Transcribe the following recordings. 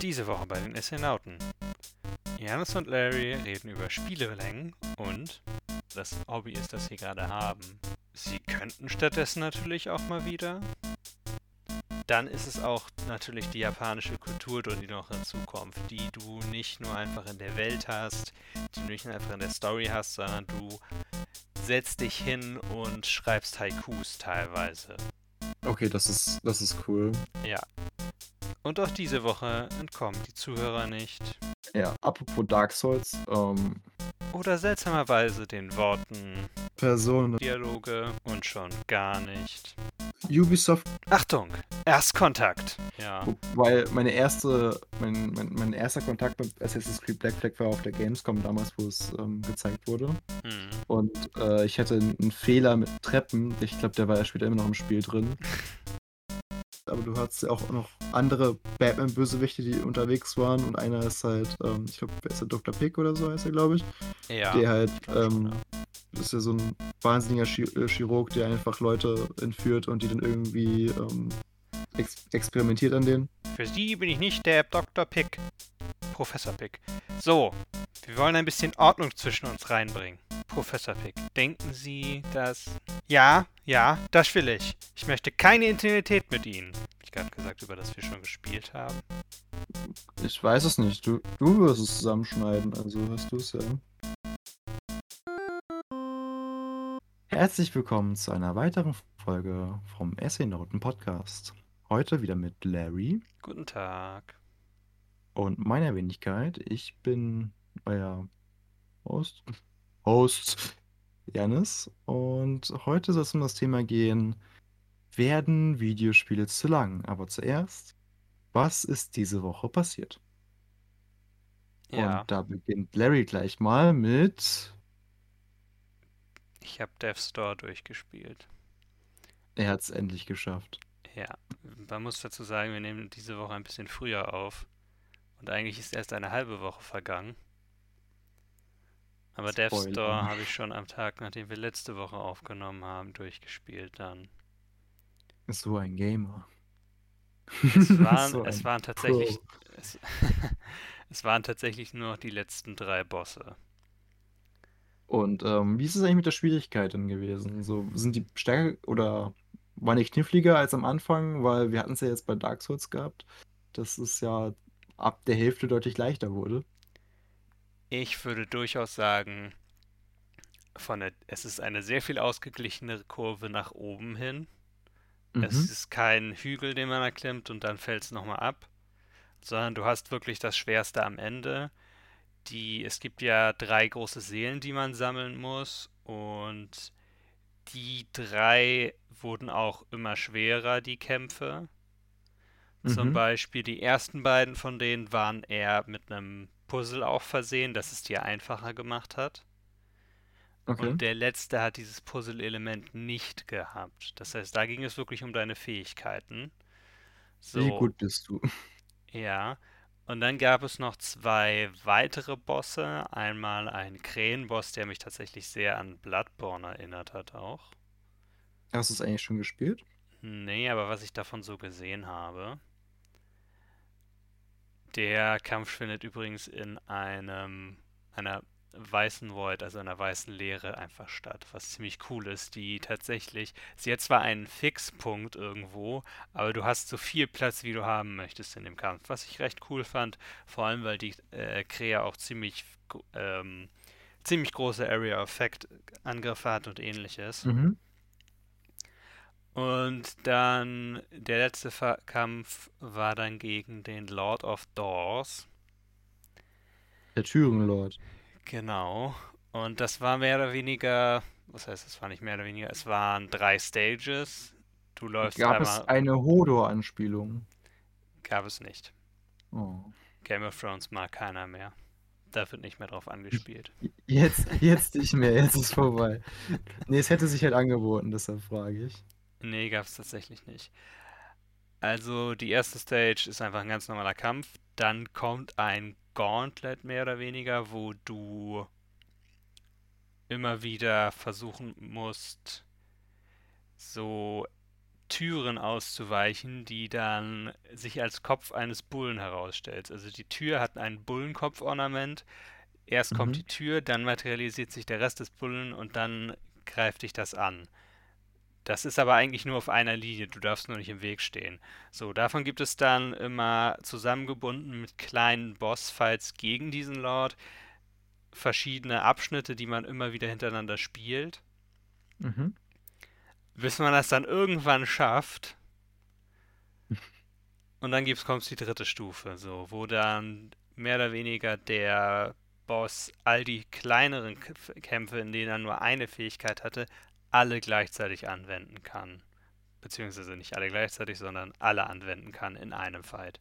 Diese Woche bei den Astronauten. Janis und Larry reden über Spielelängen und das Hobby ist, das sie gerade haben. Sie könnten stattdessen natürlich auch mal wieder. Dann ist es auch natürlich die japanische Kultur, die noch hinzukommt, die du nicht nur einfach in der Welt hast, die du nicht nur einfach in der Story hast, sondern du setzt dich hin und schreibst Haikus teilweise. Okay, das ist, das ist cool. Ja. Und auch diese Woche entkommen die Zuhörer nicht. Ja, apropos Dark Souls, ähm, Oder seltsamerweise den Worten Personen. Dialoge und schon gar nicht. Ubisoft, Achtung! Erstkontakt! Ja. weil meine erste, mein, mein, mein erster Kontakt mit Assassin's Creed Black Flag war auf der Gamescom damals, wo es ähm, gezeigt wurde. Hm. Und äh, ich hatte einen Fehler mit Treppen. Ich glaube, der war ja später immer noch im Spiel drin. Aber du hattest ja auch noch andere Batman-Bösewichte, die unterwegs waren. Und einer ist halt, ähm, ich glaube, wer ist der Dr. Pick oder so heißt er, glaube ich. Ja. der halt, ähm, ist ja so ein wahnsinniger äh, Chirurg, der einfach Leute entführt und die dann irgendwie ähm, ex experimentiert an denen. Für Sie bin ich nicht der Dr. Pick. Professor Pick. So, wir wollen ein bisschen Ordnung zwischen uns reinbringen. Professor Pick, denken Sie, dass... Ja, ja, das will ich. Ich möchte keine Intimität mit Ihnen. Hab ich gerade gesagt, über das wir schon gespielt haben? Ich weiß es nicht. Du, du wirst es zusammenschneiden, also hast du es ja. Herzlich willkommen zu einer weiteren Folge vom Essay Noten Podcast. Heute wieder mit Larry Guten Tag. und meiner Wenigkeit. Ich bin euer Host, Host Janis und heute soll es um das Thema gehen, werden Videospiele zu lang? Aber zuerst, was ist diese Woche passiert? Ja, Und da beginnt Larry gleich mal mit. ich habe Death Store durchgespielt. Er hat es endlich geschafft. Ja, man muss dazu sagen, wir nehmen diese Woche ein bisschen früher auf. Und eigentlich ist erst eine halbe Woche vergangen. Aber Death Spoiler. Store habe ich schon am Tag, nachdem wir letzte Woche aufgenommen haben, durchgespielt dann. Ist so ein Gamer. Es waren, So es waren tatsächlich, es, es waren tatsächlich nur noch die letzten drei Bosse. Und ähm, wie ist es eigentlich mit der Schwierigkeit denn gewesen? So, sind die stärker oder waren die kniffliger als am Anfang? Weil wir hatten es ja jetzt bei Dark Souls gehabt, dass es ja ab der Hälfte deutlich leichter wurde. Ich würde durchaus sagen, von der, es ist eine sehr viel ausgeglichenere Kurve nach oben hin. Es Mhm. ist kein Hügel, den man erklimmt und dann fällt es nochmal ab, sondern du hast wirklich das Schwerste am Ende. Die, es gibt ja drei große Seelen, die man sammeln muss und die drei wurden auch immer schwerer, die Kämpfe. Zum Mhm. Beispiel die ersten beiden von denen waren eher mit einem Puzzle auch versehen, das es dir einfacher gemacht hat. Okay. Und der letzte hat dieses Puzzle-Element nicht gehabt. Das heißt, da ging es wirklich um deine Fähigkeiten. Wie So, gut bist du? ja. Und dann gab es noch zwei weitere Bosse. Einmal ein Krähenboss, der mich tatsächlich sehr an Bloodborne erinnert hat auch. Hast du es eigentlich schon gespielt? Nee, aber was ich davon so gesehen habe. Der Kampf findet übrigens in einem, einer weißen Void, also einer weißen Leere einfach statt, was ziemlich cool ist, die tatsächlich, sie hat zwar einen Fixpunkt irgendwo, aber du hast so viel Platz, wie du haben möchtest in dem Kampf, was ich recht cool fand, vor allem weil die äh, Krea auch ziemlich, ähm, ziemlich große Area Effect Angriffe hat und ähnliches. Mhm. Und dann der letzte Fa Kampf war dann gegen den Lord of Doors. Der Türenlord. Genau. Und das war mehr oder weniger, was heißt, es war nicht mehr oder weniger, es waren drei Stages. Du läufst Gab es einmal, eine Hodor-Anspielung? gab es nicht. Oh. Game of Thrones mag keiner mehr. Da wird nicht mehr drauf angespielt. Jetzt, jetzt nicht mehr, jetzt ist vorbei. Nee, es hätte sich halt angeboten, deshalb frage ich. Nee, gab es tatsächlich nicht. Also die erste Stage ist einfach ein ganz normaler Kampf. Dann kommt ein Gauntlet mehr oder weniger, wo du immer wieder versuchen musst, so Türen auszuweichen, die dann sich als Kopf eines Bullen herausstellt. Also die Tür hat ein Bullenkopf-Ornament. Erst kommt Mhm. die Tür, dann materialisiert sich der Rest des Bullen und dann greift dich das an. Das ist aber eigentlich nur auf einer Linie, du darfst nur nicht im Weg stehen. So, davon gibt es dann immer zusammengebunden mit kleinen Bossfights gegen diesen Lord verschiedene Abschnitte, die man immer wieder hintereinander spielt, Mhm. bis man das dann irgendwann schafft. Und dann gibt's, kommt die dritte Stufe, so, wo dann mehr oder weniger der Boss all die kleineren Kämpfe, in denen er nur eine Fähigkeit hatte, alle gleichzeitig anwenden kann. Beziehungsweise nicht alle gleichzeitig, sondern alle anwenden kann in einem Fight.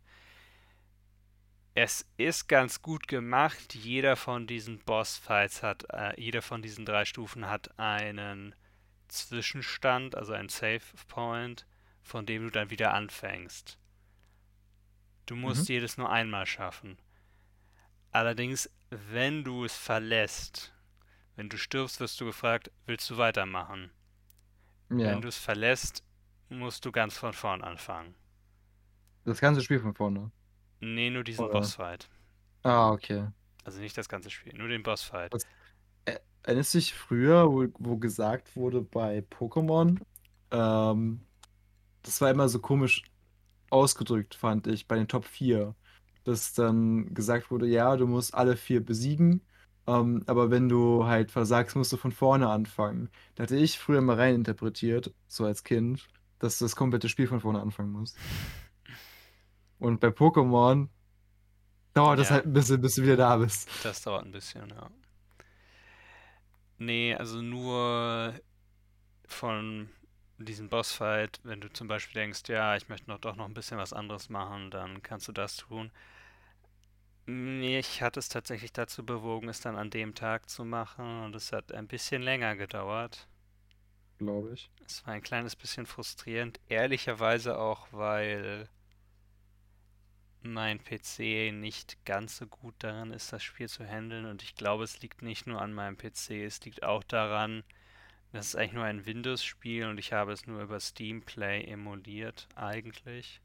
Es ist ganz gut gemacht. Jeder von diesen Bossfights hat, äh, jeder von diesen drei Stufen hat einen Zwischenstand, also einen Save Point, von dem du dann wieder anfängst. Du musst Mhm. jedes nur einmal schaffen. Allerdings, wenn du es verlässt, wenn du stirbst, wirst du gefragt, willst du weitermachen? Wenn Ja. du es verlässt, musst du ganz von vorn anfangen. Das ganze Spiel von vorne. Nee, nur diesen Oder? Bossfight. Ah, okay. Also nicht das ganze Spiel, nur den Bossfight. Das, äh, erinnerst du dich früher, wo, wo gesagt wurde bei Pokémon, ähm, das war immer so komisch ausgedrückt, fand ich, bei den Top 4, dass dann gesagt wurde, ja, du musst alle vier besiegen, ähm, aber wenn du halt versagst, musst du von vorne anfangen. Da hatte ich früher mal reininterpretiert, so als Kind, dass du das komplette Spiel von vorne anfangen musst. Und bei Pokémon dauert das Ja. halt ein bisschen, bis du wieder da bist. Das dauert ein bisschen, ja. Nee, also nur von diesem Bossfight, wenn du zum Beispiel denkst, ja, ich möchte noch doch noch ein bisschen was anderes machen, dann kannst du das tun. Mich hat es tatsächlich dazu bewogen, es dann an dem Tag zu machen und es hat ein bisschen länger gedauert. Glaube ich. Es war ein kleines bisschen frustrierend, ehrlicherweise auch, weil mein PC nicht ganz so gut darin ist, das Spiel zu handeln. Und ich glaube, es liegt nicht nur an meinem PC, es liegt auch daran, das ist eigentlich nur ein Windows-Spiel und ich habe es nur über Steam Play emuliert, eigentlich.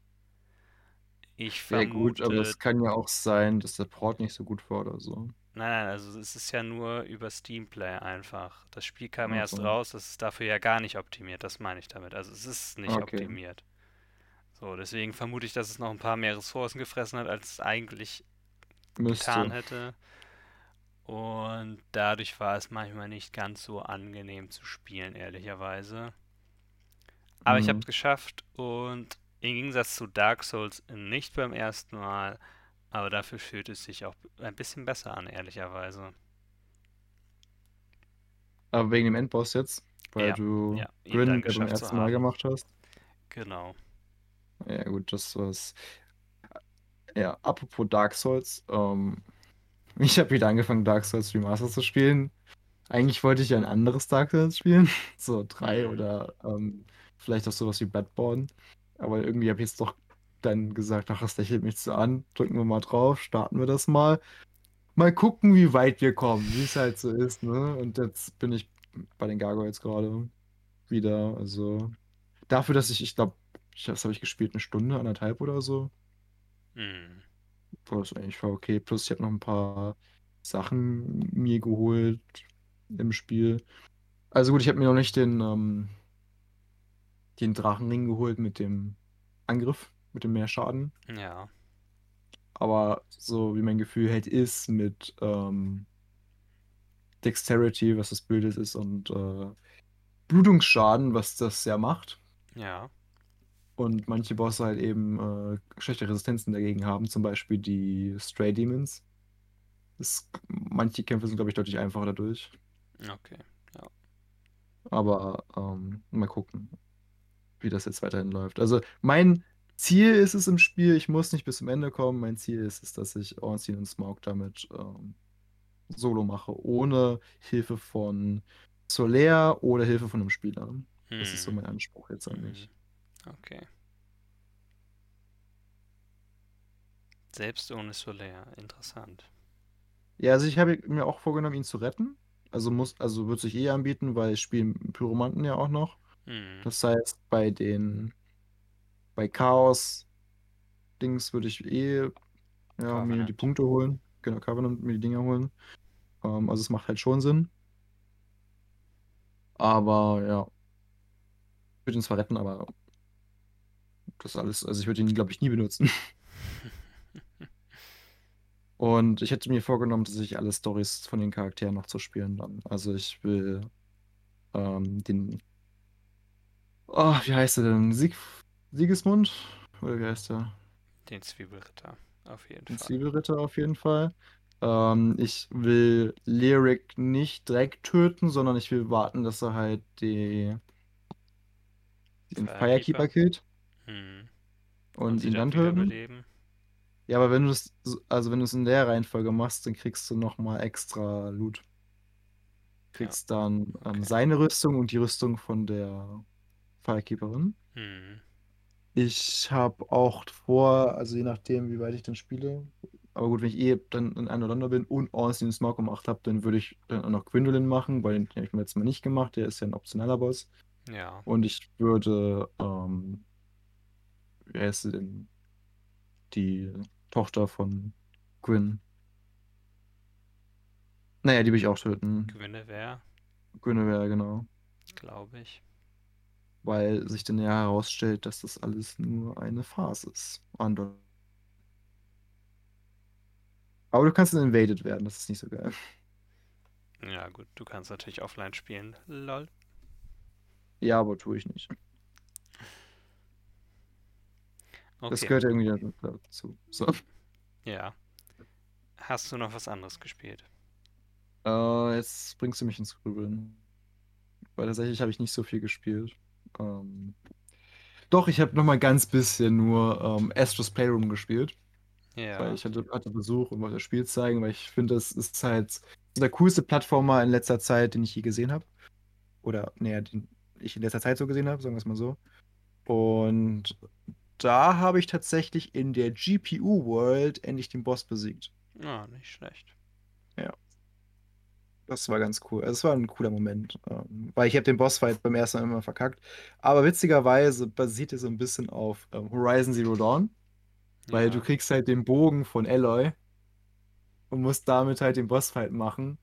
Ich Ja gut, aber vermute, es kann ja auch sein, dass der Port nicht so gut war oder so. nein, nein, also es ist ja nur über Steam Play einfach. Das Spiel kam Ach erst raus, das ist dafür ja gar nicht optimiert, das meine ich damit. Also es ist nicht Okay. optimiert. So, deswegen vermute ich, dass es noch ein paar mehr Ressourcen gefressen hat, als es eigentlich getan Müsste. hätte. Und dadurch war es manchmal nicht ganz so angenehm zu spielen, ehrlicherweise. Aber ich habe es Mhm. geschafft und im Gegensatz zu Dark Souls nicht beim ersten Mal, aber dafür fühlt es sich auch ein bisschen besser an, ehrlicherweise. Aber wegen dem Endboss jetzt, weil Ja, du ja, Grin beim ersten Mal gemacht hast. Genau. Ja gut, das war's. Ja, apropos Dark Souls, ähm, ich habe wieder angefangen, Dark Souls Remaster zu spielen. Eigentlich wollte ich ein anderes Dark Souls spielen, so drei Mhm. oder ähm, vielleicht auch sowas wie Bloodborne. Aber irgendwie habe ich jetzt doch dann gesagt, ach, das lächelt mich so an, drücken wir mal drauf, starten wir das mal. Mal gucken, wie weit wir kommen, wie es halt so ist, ne? Und jetzt bin ich bei den Gargoyles gerade wieder. Also dafür, dass ich, ich glaube, das habe ich gespielt, eine Stunde, anderthalb oder so. Mhm. War das eigentlich voll okay. Plus ich habe noch ein paar Sachen mir geholt im Spiel. Also gut, ich habe mir noch nicht den, ähm, den Drachenring geholt mit dem Angriff, mit dem Mehrschaden. Ja. Aber so wie mein Gefühl halt ist mit ähm, Dexterity, was das Bild ist, und äh, Blutungsschaden, was das ja macht. Ja. Und manche Bosse halt eben äh, schlechte Resistenzen dagegen haben, zum Beispiel die Stray Demons. Das, manche Kämpfe sind, glaube ich, deutlich einfacher dadurch. Okay. Ja. Aber ähm, mal gucken, wie das jetzt weiterhin läuft. Also mein Ziel ist es im Spiel, ich muss nicht bis zum Ende kommen. Mein Ziel ist es, dass ich Ornstein und Smaug damit ähm, solo mache, ohne Hilfe von Solaire oder Hilfe von einem Spieler. Das ist so Mhm. mein Anspruch jetzt an mich. Mhm. Okay. Selbst ohne Solaire. Interessant. Ja, also ich habe mir auch vorgenommen, ihn zu retten. Also muss, also wird sich eh anbieten, weil ich spiele Pyromanten ja auch noch. Hm. Das heißt, bei den bei Chaos Dings würde ich eh ja, mir die Punkte holen. Genau, Covenant mir die Dinger holen. Ähm, also es macht halt schon Sinn. Aber ja. Ich würde ihn zwar retten, aber das alles, also ich würde ihn, glaube ich, nie benutzen. Und ich hätte mir vorgenommen, dass ich alle Stories von den Charakteren noch zu spielen dann. Also ich will ähm, den. Oh, wie heißt er denn? Sieg Siegesmund? Oder wie heißt er? Den Zwiebelritter, auf jeden Den Fall. Zwiebelritter auf jeden Fall. Ähm, ich will Lyric nicht direkt töten, sondern ich will warten, dass er halt die, den Firekeeper. Firekeeper killt Hm. und, sie ihn dann töten. wiederbeleben. Ja, aber wenn du es, also wenn du es in der Reihenfolge machst, dann kriegst du nochmal extra Loot. Kriegst dann ähm, okay. seine Rüstung und die Rüstung von der Firekeeperin. Hm. Ich habe auch vor, also je nachdem, wie weit ich dann spiele, aber gut, wenn ich eh dann in Anolonder bin und Ornstein Smoke gemacht habe, dann würde ich dann auch noch Gwendolyn machen, weil den habe ich mir jetzt mal nicht gemacht, der ist ja ein optionaler Boss. Ja. Und ich würde, ähm, wie heißt sie denn? Die Tochter von Gwyn. Naja, die will ich auch töten. Guinevere, Guinevere, genau. glaube ich. Weil sich dann ja herausstellt, dass das alles nur eine Phase ist. Andor. Aber du kannst dann invaded werden, das ist nicht so geil. Ja, gut, du kannst natürlich offline spielen. Lol. Ja, aber tue ich nicht. Das Okay. gehört irgendwie dazu. So. Ja. Hast du noch was anderes gespielt? Äh, jetzt bringst du mich ins Grübeln. Weil tatsächlich habe ich nicht so viel gespielt. Ähm, doch, ich habe noch mal ganz bisschen nur ähm, Astros Playroom gespielt. Ja. Weil ich hatte, hatte Besuch und wollte das Spiel zeigen, weil ich finde, das ist halt der coolste Plattformer in letzter Zeit, den ich je gesehen habe. Oder, naja, den ich in letzter Zeit so gesehen habe, sagen wir es mal so. Und da habe ich tatsächlich in der GPU World endlich den Boss besiegt. Ah, nicht schlecht. Das war ganz cool. Also es war ein cooler Moment. Ähm, weil ich habe den Bossfight beim ersten Mal immer verkackt. Aber witzigerweise basiert er so ein bisschen auf ähm, Horizon Zero Dawn. Weil ja. du kriegst halt den Bogen von Aloy und musst damit halt den Bossfight machen.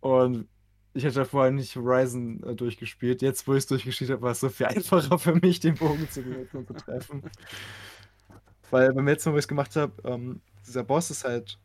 Und ich hatte vorher nicht Horizon äh, durchgespielt. Jetzt, wo ich es durchgespielt habe, war es so viel einfacher für mich, den Bogen zu benutzen und zu treffen. Weil beim letzten Mal, wo ich es gemacht habe, ähm, dieser Boss ist halt,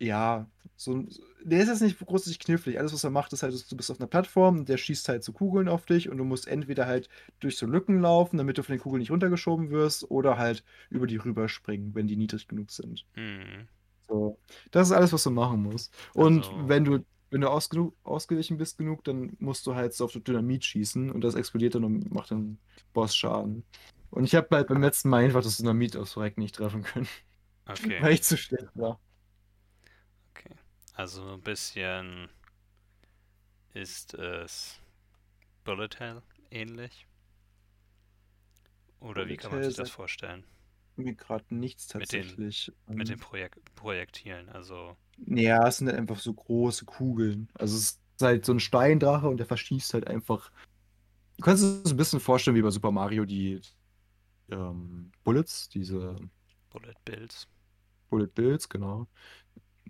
ja, so der ist jetzt nicht großartig knifflig. Alles, was er macht, ist halt, du bist auf einer Plattform, der schießt halt so Kugeln auf dich und du musst entweder halt durch so Lücken laufen, damit du von den Kugeln nicht runtergeschoben wirst, oder halt über die rüberspringen, wenn die niedrig genug sind. Hm. So. Das ist alles, was du machen musst. Und Also- wenn du, wenn du ausgenu- ausgewichen bist genug, dann musst du halt so auf Dynamit schießen und das explodiert dann und macht dann Boss Schaden. Und ich habe halt beim letzten Mal einfach das Dynamit aus Verreck nicht treffen können, Okay. weil ich zu schlecht war. Also ein bisschen ist es Bullet Hell ähnlich? Oder wie Bullet kann man sich das vorstellen? Mir gerade nichts Mit den- tatsächlich. Mit den Ähm, Projek Projektilen, also Ja, es sind halt einfach so große Kugeln. Also es ist halt so ein Steindrache und der verschießt halt einfach. Du kannst es so ein bisschen vorstellen wie bei Super Mario die ähm, Bullets, diese Bullet Bills. Bullet Bills, genau.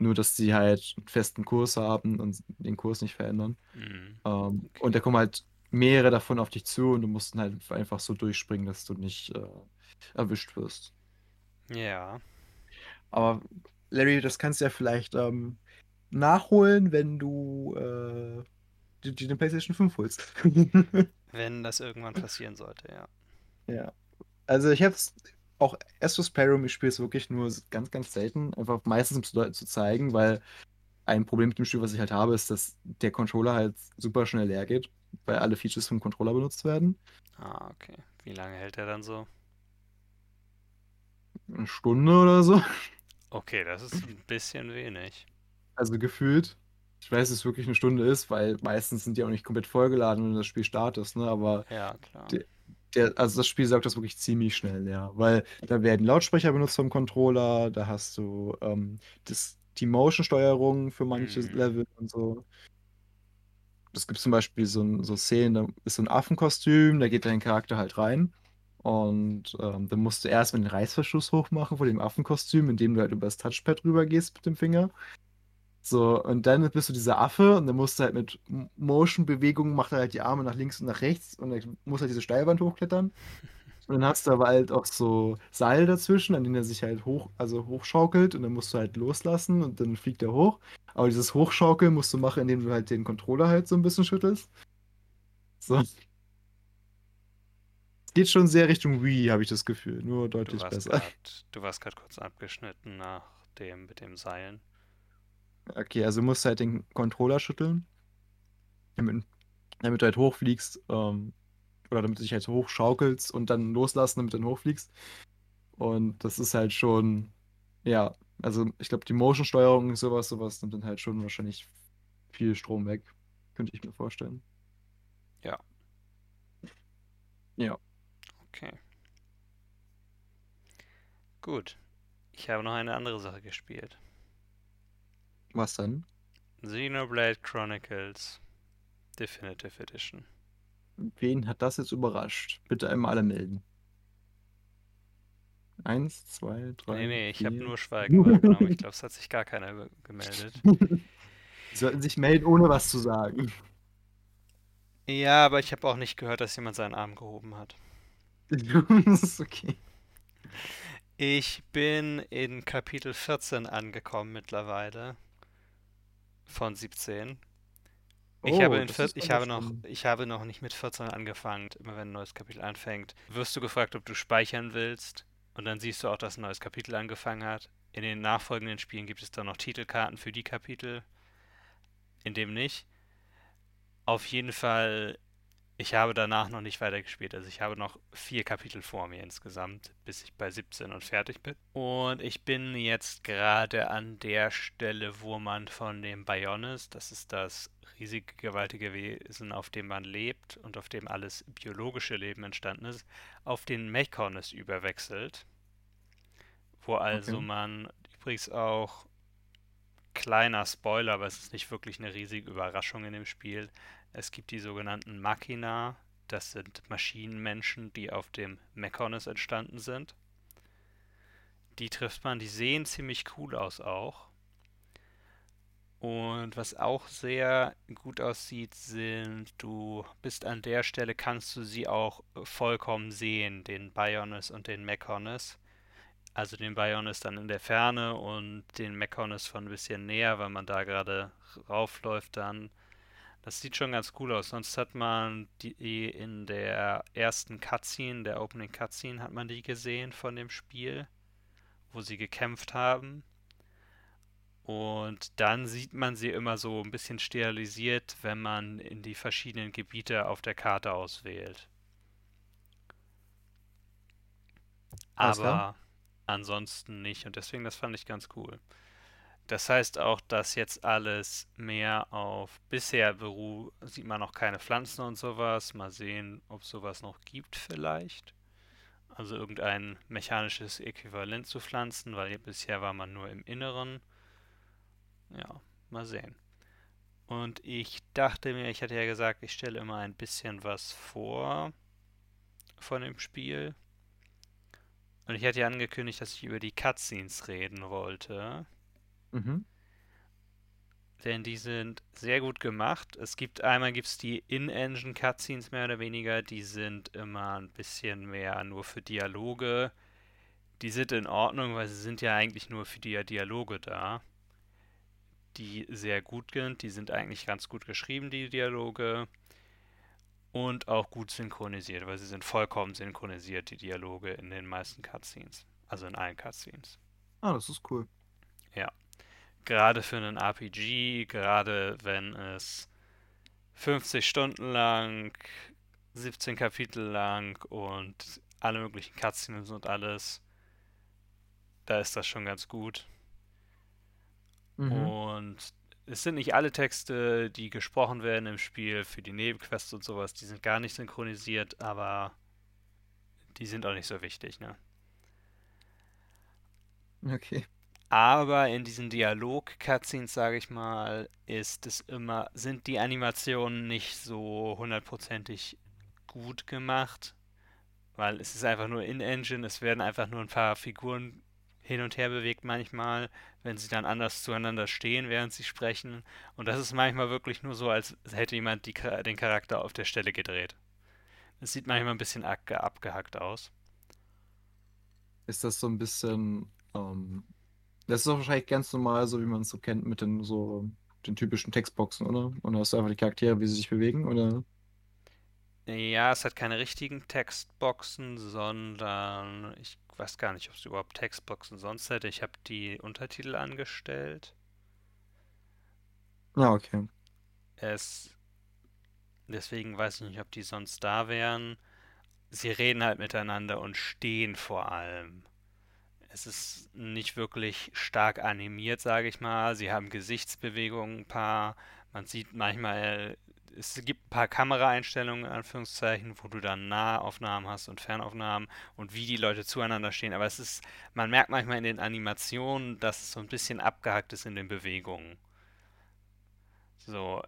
Nur, dass sie halt einen festen Kurs haben und den Kurs nicht verändern. Mhm. Ähm, Okay. Und da kommen halt mehrere davon auf dich zu und du musst dann halt einfach so durchspringen, dass du nicht äh, erwischt wirst. Ja, Aber Larry, das kannst du ja vielleicht ähm, nachholen, wenn du äh, die, die, den PlayStation 5 holst. wenn das irgendwann passieren sollte, ja. ja. Also ich habe es auch Astros Playroom, ich spiele es wirklich nur ganz, ganz selten. Einfach meistens um zu, zu zeigen, weil ein Problem mit dem Spiel, was ich halt habe, ist, dass der Controller halt super schnell leer geht, weil alle Features vom Controller benutzt werden. Ah, okay. Wie lange hält er dann so? Eine Stunde oder so. Okay, das ist ein bisschen wenig. Also gefühlt. Ich weiß, dass es wirklich eine Stunde ist, weil meistens sind die auch nicht komplett vollgeladen, wenn du das Spiel startest, ne? Aber Ja, klar. Die- der, also das Spiel saugt das wirklich ziemlich schnell, ja. Weil da werden Lautsprecher benutzt vom Controller, da hast du ähm, das, die Motion-Steuerung für manche Mhm. Level und so. es gibt zum Beispiel so, so Szenen, da ist so ein Affenkostüm, da geht dein Charakter halt rein. Und ähm, dann musst du erst mal den Reißverschluss hochmachen vor dem Affenkostüm, indem du halt über das Touchpad rüber gehst mit dem Finger. So, und dann bist du dieser Affe und dann musst du halt mit Motion-Bewegungen, macht er halt die Arme nach links und nach rechts und dann muss halt diese Steilwand hochklettern. Und dann hast du aber halt auch so Seil dazwischen, an denen er sich halt hoch, also hochschaukelt und dann musst du halt loslassen und dann fliegt er hoch. Aber dieses Hochschaukeln musst du machen, indem du halt den Controller halt so ein bisschen schüttelst. So. Es geht schon sehr Richtung Wii, habe ich das Gefühl. Nur deutlich Du besser. grad, du warst gerade kurz abgeschnitten nach dem mit dem Seilen. Okay, also musst du halt den Controller schütteln, damit, damit du halt hochfliegst, ähm, oder damit du dich halt hochschaukelst und dann loslassen, damit du dann hochfliegst. Und das ist halt schon, ja, also ich glaube, die Motion-Steuerung, sowas, sowas nimmt dann halt schon wahrscheinlich viel Strom weg. Könnte ich mir vorstellen. Ja. Ja. Okay. Gut. Ich habe noch eine andere Sache gespielt. Was dann? Xenoblade Chronicles Definitive Edition. Wen hat das jetzt überrascht? Bitte einmal alle melden. Eins, zwei, drei. Nee, nee, ich habe nur Schweigen wahrgenommen. Ich glaube, es hat sich gar keiner ge- gemeldet. Sie sollten sich melden, ohne was zu sagen. Ja, aber ich habe auch nicht gehört, dass jemand seinen Arm gehoben hat. das ist okay. Ich bin in Kapitel 14 angekommen mittlerweile. Von 17. Ich Oh, habe, ich, habe noch, ich habe noch nicht mit 14 angefangen. Immer wenn ein neues Kapitel anfängt, wirst du gefragt, ob du speichern willst. Und dann siehst du auch, dass ein neues Kapitel angefangen hat. In den nachfolgenden Spielen gibt es dann noch Titelkarten für die Kapitel. In dem nicht. Auf jeden Fall, ich habe danach noch nicht weitergespielt. Also ich habe noch vier Kapitel vor mir insgesamt, bis ich bei 17 und fertig bin. Und ich bin jetzt gerade an der Stelle, wo man von dem Bionis, das ist das riesige, gewaltige Wesen, auf dem man lebt und auf dem alles biologische Leben entstanden ist, auf den Mechonis überwechselt. Wo also Okay. man übrigens auch kleiner Spoiler, aber es ist nicht wirklich eine riesige Überraschung in dem Spiel. Es gibt die sogenannten Machina, das sind Maschinenmenschen, die auf dem Mechonis entstanden sind. Die trifft man, die sehen ziemlich cool aus auch. Und was auch sehr gut aussieht, sind, du bist an der Stelle, kannst du sie auch vollkommen sehen, den Bionis und den Mechonis. Also den Bionis dann in der Ferne und den Mechonis von ein bisschen näher, weil man da gerade raufläuft dann. Das sieht schon ganz cool aus. Sonst hat man die in der ersten Cutscene, der Opening Cutscene, hat man die gesehen von dem Spiel, wo sie gekämpft haben. Und dann sieht man sie immer so ein bisschen sterilisiert, wenn man in die verschiedenen Gebiete auf der Karte auswählt. Aber ansonsten nicht. Und deswegen, das fand ich ganz cool. Das heißt auch, dass jetzt alles mehr auf bisher beruht, sieht man noch keine Pflanzen und sowas. Mal sehen, ob sowas noch gibt vielleicht. Also irgendein mechanisches Äquivalent zu Pflanzen, weil bisher war man nur im Inneren. Ja, mal sehen. Und ich dachte mir, ich hatte ja gesagt, ich stelle immer ein bisschen was vor von dem Spiel. Und ich hatte ja angekündigt, dass ich über die Cutscenes reden wollte. Mhm. Denn die sind sehr gut gemacht. Es gibt einmal gibt's die In-Engine Cutscenes mehr oder weniger, die sind immer ein bisschen mehr nur für Dialoge. Die sind in Ordnung, weil sie sind ja eigentlich nur für die Dialoge da. Die sehr gut sind, die sind eigentlich ganz gut geschrieben, die Dialoge. Und auch gut synchronisiert, weil sie sind vollkommen synchronisiert, die Dialoge in den meisten Cutscenes. Also in allen Cutscenes. Ah, das ist cool. Gerade für einen RPG, gerade wenn es 50 Stunden lang, 17 Kapitel lang und alle möglichen Cutscenes und alles, da ist das schon ganz gut. Mhm. Und es sind nicht alle Texte, die gesprochen werden im Spiel für die Nebenquests und sowas, die sind gar nicht synchronisiert, aber die sind auch nicht so wichtig, ne? Okay. Aber in diesen Dialog-Cutscenes, sage ich mal, ist es immer, sind die Animationen nicht so hundertprozentig gut gemacht, weil es ist einfach nur in-Engine, es werden einfach nur ein paar Figuren hin und her bewegt manchmal, wenn sie dann anders zueinander stehen, während sie sprechen. Und das ist manchmal wirklich nur so, als hätte jemand die, den Charakter auf der Stelle gedreht. Es sieht manchmal ein bisschen abgehackt aus. Ist das so ein bisschen, ähm, das ist doch wahrscheinlich ganz normal, so wie man es so kennt mit den so den typischen Textboxen, oder? Und hast du einfach die Charaktere, wie sie sich bewegen, oder? Ja, es hat keine richtigen Textboxen, sondern ich weiß gar nicht, ob es überhaupt Textboxen sonst hätte. Ich habe die Untertitel angestellt. Ja, okay. Es deswegen weiß ich nicht, ob die sonst da wären. Sie reden halt miteinander und stehen vor allem. Es ist nicht wirklich stark animiert, sage ich mal. Sie haben Gesichtsbewegungen ein paar. Man sieht manchmal es gibt ein paar Kameraeinstellungen, in Anführungszeichen, wo du dann Nahaufnahmen hast und Fernaufnahmen und wie die Leute zueinander stehen. Aber es ist, man merkt manchmal in den Animationen, dass es so ein bisschen abgehackt ist in den Bewegungen. So,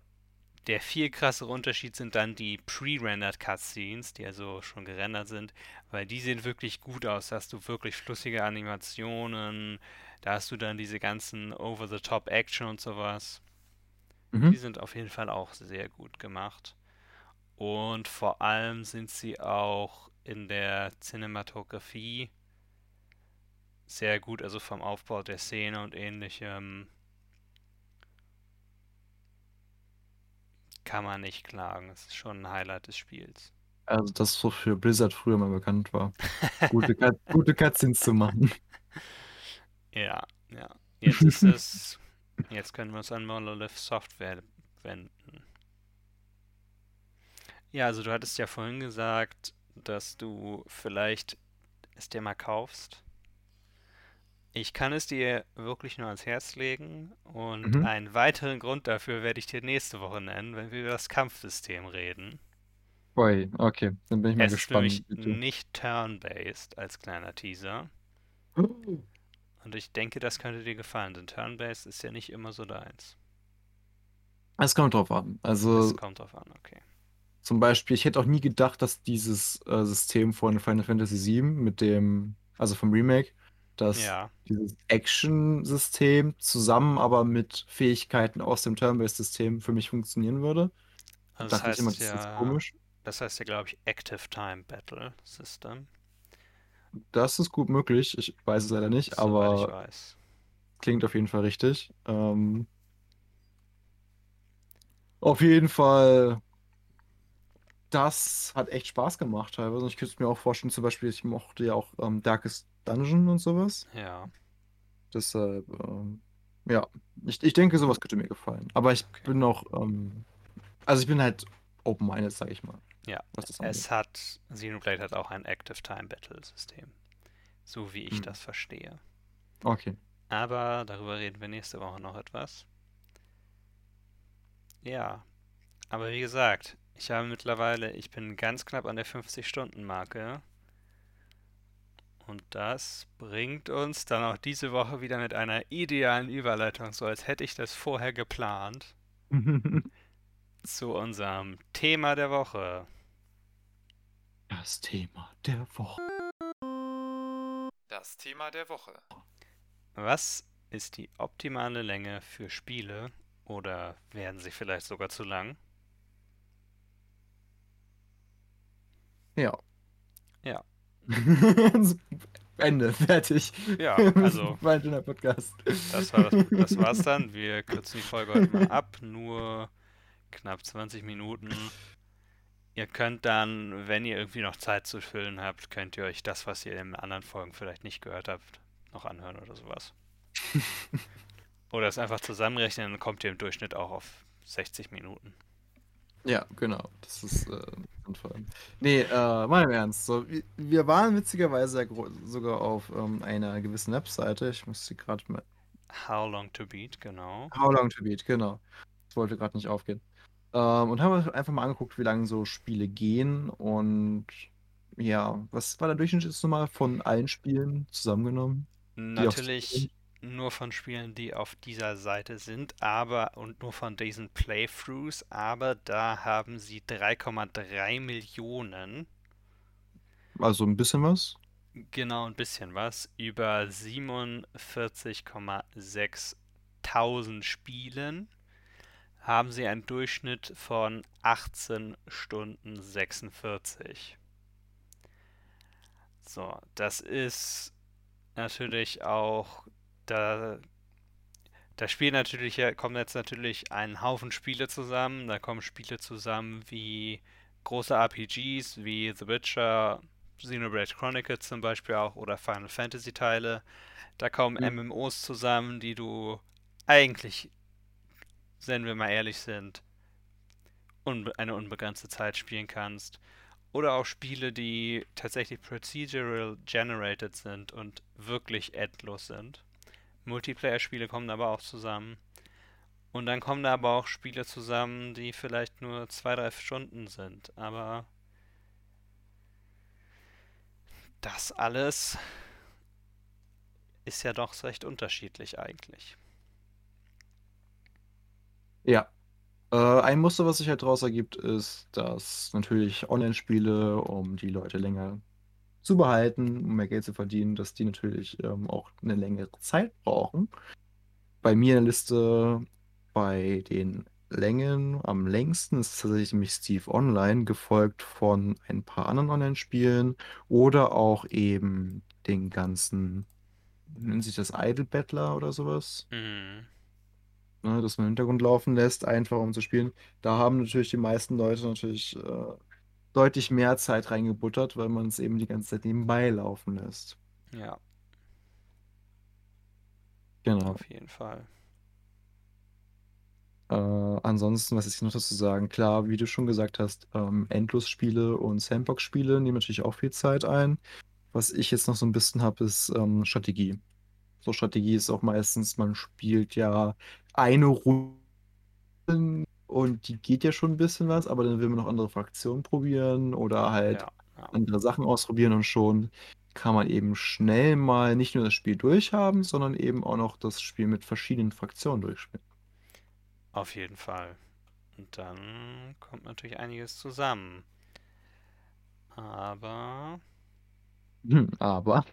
der viel krassere Unterschied sind dann die pre-rendered Cutscenes, die also schon gerendert sind, weil die sehen wirklich gut aus. Da hast du wirklich flüssige Animationen, da hast du dann diese ganzen Over-the-Top Action und sowas. Mhm. Die sind auf jeden Fall auch sehr gut gemacht. Und vor allem sind sie auch in der Cinematografie sehr gut, also vom Aufbau der Szene und ähnlichem. Kann man nicht klagen. Es ist schon ein Highlight des Spiels. Also das, wofür Blizzard früher mal bekannt war. Gute, Cut gute Cutscenes zu machen. Ja, ja. Jetzt ist es Jetzt können wir uns an Monolith Software wenden. Ja, also du hattest ja vorhin gesagt, dass du vielleicht es dir mal kaufst. Ich kann es dir wirklich nur ans Herz legen und Mhm. einen weiteren Grund dafür werde ich dir nächste Woche nennen, wenn wir über das Kampfsystem reden. Oi, okay, dann bin ich mal Es ist nämlich gespannt. bitte. nicht turn-based als kleiner Teaser. Und ich denke, das könnte dir gefallen, denn turn-based ist ja nicht immer so deins. Es kommt drauf an. Es Also kommt drauf an, okay. zum Beispiel, ich hätte auch nie gedacht, dass dieses äh, System von Final Fantasy VII mit dem, also vom Remake, dass Ja, dieses Action-System zusammen aber mit Fähigkeiten aus dem Turn-Based-System für mich funktionieren würde. also das ich immer, heißt das ist ja, das heißt ja, glaube ich, Active Time Battle System, Das ist gut möglich. Ich weiß es leider nicht, ich aber weiß. klingt auf jeden Fall richtig. Ähm, auf jeden Fall, das hat echt Spaß gemacht teilweise. Ich könnte mir auch vorstellen, zum Beispiel, ich mochte ja auch ähm, Darkest Dungeon und sowas. Ja, Deshalb, ähm, ja, ich, ich denke, sowas könnte mir gefallen. Aber ich okay. bin auch, ähm, also ich bin halt open-minded, sag ich mal, Ja, es hat, Xenoblade hat auch ein Active Time Battle System, so wie ich Hm. das verstehe. Okay. Aber darüber reden wir nächste Woche noch etwas. Ja, aber wie gesagt, ich habe mittlerweile, ich bin ganz knapp an der 50-Stunden-Marke. Und das bringt uns dann auch diese Woche wieder mit einer idealen Überleitung, so als hätte ich das vorher geplant, zu unserem Thema der Woche. Das Thema der Woche. Das Thema der Woche. Was ist die optimale Länge für Spiele oder werden sie vielleicht sogar zu lang? Ja. Ja. Ende, fertig. Ja, also Bald in der Podcast. das war das, das war's dann. Wir kürzen die Folge heute mal ab, nur knapp 20 Minuten. Ihr könnt dann, wenn ihr irgendwie noch Zeit zu füllen habt, könnt ihr euch das, was ihr in anderen Folgen vielleicht nicht gehört habt, noch anhören oder sowas. Oder es einfach zusammenrechnen, dann kommt ihr im Durchschnitt auch auf 60 Minuten. Ja, genau. Das ist äh, Unfall. Nee, äh, mal im Ernst. So, wir, wir waren witzigerweise sogar auf ähm, einer gewissen Webseite. Ich muss sie gerade mal. How Long to Beat, genau. How Long to Beat, genau. Das wollte gerade nicht aufgehen. Ähm, und haben uns einfach mal angeguckt, wie lange so Spiele gehen. Und ja, was war der Durchschnitt jetzt nochmal von allen Spielen zusammengenommen? Natürlich, sind? Nur von Spielen, die auf dieser Seite sind, aber und nur von diesen Playthroughs, aber da haben sie 3,3 Millionen. Also ein bisschen was. Genau, ein bisschen was. Über 47,6 Tausend Spielen haben sie einen Durchschnitt von 18 Stunden 46. So, das ist natürlich auch da da spielen natürlich kommen jetzt natürlich ein Haufen Spiele zusammen. Da kommen Spiele zusammen wie große RPGs wie The Witcher, Xenoblade Chronicles zum Beispiel auch oder Final Fantasy Teile. Da kommen mhm. MMOs zusammen, die du eigentlich, wenn wir mal ehrlich sind, unbe eine unbegrenzte Zeit spielen kannst. Oder auch Spiele, die tatsächlich procedural generated sind und wirklich endlos sind. Multiplayer-Spiele kommen aber auch zusammen. Und dann kommen da aber auch Spiele zusammen, die vielleicht nur zwei, drei Stunden sind. Aber das alles ist ja doch recht unterschiedlich eigentlich. Ja. Äh, ein Muster, was sich halt daraus ergibt, ist, dass natürlich Online-Spiele, um die Leute länger zu behalten, um mehr Geld zu verdienen, dass die natürlich ähm, auch eine längere Zeit brauchen. Bei mir in der Liste bei den Längen am längsten ist tatsächlich nämlich Steve Online, gefolgt von ein paar anderen Online-Spielen oder auch eben den ganzen, nennen sich das Idle Battler oder sowas? Mhm ne, das man im Hintergrund laufen lässt, einfach um zu spielen. Da haben natürlich die meisten Leute natürlich äh, deutlich mehr Zeit reingebuttert, weil man es eben die ganze Zeit nebenbei laufen lässt. Ja. Genau. Auf jeden Fall. Äh, ansonsten, was ist noch dazu sagen? Klar, wie du schon gesagt hast, ähm, Endlosspiele und Sandbox-Spiele nehmen natürlich auch viel Zeit ein. Was ich jetzt noch so ein bisschen habe, ist ähm, Strategie. So Strategie ist auch meistens, man spielt ja eine Runde und die geht ja schon ein bisschen was, aber dann will man noch andere Fraktionen probieren oder halt Ja, ja. andere Sachen ausprobieren und schon kann man eben schnell mal nicht nur das Spiel durchhaben, sondern eben auch noch das Spiel mit verschiedenen Fraktionen durchspielen. Auf jeden Fall. Und dann kommt natürlich einiges zusammen. Aber Hm, aber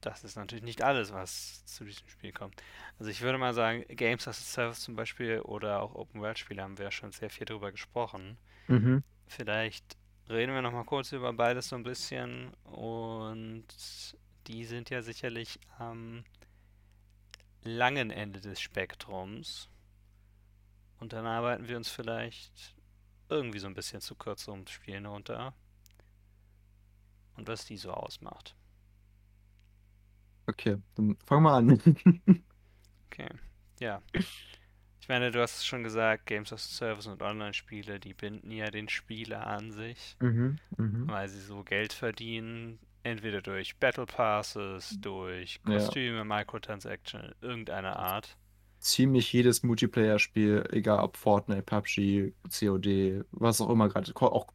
das ist natürlich nicht alles, was zu diesem Spiel kommt. Also ich würde mal sagen, Games as a Service zum Beispiel oder auch Open-World-Spiele haben wir ja schon sehr viel drüber gesprochen. Mhm. Vielleicht reden wir nochmal kurz über beides so ein bisschen und die sind ja sicherlich am langen Ende des Spektrums. Und dann arbeiten wir uns vielleicht irgendwie so ein bisschen zu kürzerem Spielen runter. Und was die so ausmacht. Okay, dann fang mal an. Okay, ja. Ich meine, du hast es schon gesagt, Games as a Service und Online-Spiele, die binden ja den Spieler an sich, Mhm, mhm. weil sie so Geld verdienen, entweder durch Battle Passes, durch Ja. Kostüme, Microtransaction, irgendeiner Art. Ziemlich jedes Multiplayer-Spiel, egal ob Fortnite, PUBG, COD, was auch immer gerade auch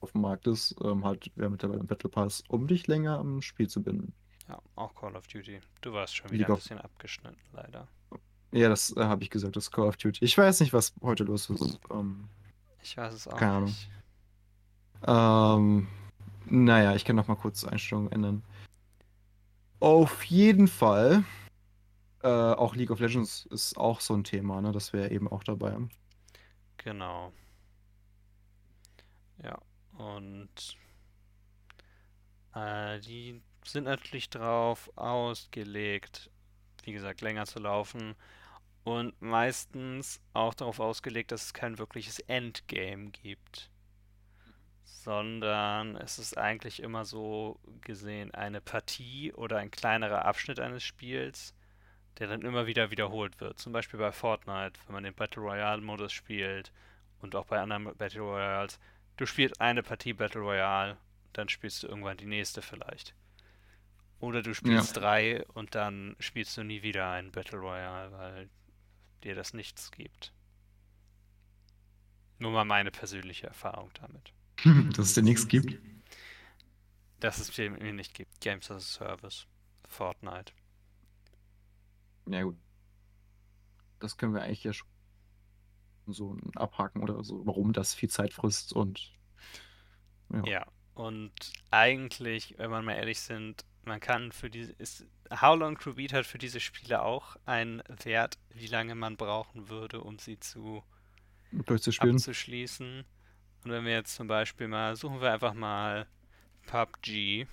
auf dem Markt ist, ähm, hat wer mittlerweile einen Battle Pass, um dich länger am Spiel zu binden. Ja, auch Call of Duty. Du warst schon League wieder ein bisschen abgeschnitten, leider. Ja, das äh, habe ich gesagt, das ist Call of Duty. Ich weiß nicht, was heute los ist. Ähm, Ich weiß es auch Keine Ahnung. nicht. ähm, naja, ich kann noch mal kurz Einstellungen ändern. Auf jeden Fall, äh, auch League of Legends ist auch so ein Thema, ne? Das wäre eben auch dabei. Genau. Ja, und äh, die sind natürlich drauf ausgelegt, wie gesagt, länger zu laufen und meistens auch darauf ausgelegt, dass es kein wirkliches Endgame gibt, sondern es ist eigentlich immer so gesehen eine Partie oder ein kleinerer Abschnitt eines Spiels, der dann immer wieder wiederholt wird. Zum Beispiel bei Fortnite, wenn man den Battle Royale-Modus spielt und auch bei anderen Battle Royales. Du spielst eine Partie Battle Royale, dann spielst du irgendwann die nächste vielleicht. Oder du spielst drei und dann spielst du nie wieder einen Battle Royale, weil dir das nichts gibt. Nur mal meine persönliche Erfahrung damit. Dass es dir nichts gibt. Dass es mir nicht gibt. Games as a Service. Fortnite. Ja, gut. Das können wir eigentlich ja schon so abhaken oder so, warum das viel Zeit frisst und ja. ja. Und eigentlich, wenn wir mal ehrlich sind, man kann für diese ist How Long to Beat hat für diese Spiele auch einen Wert, wie lange man brauchen würde, um sie zu abzuschließen. Und wenn wir jetzt zum Beispiel mal, suchen wir einfach mal PUBG,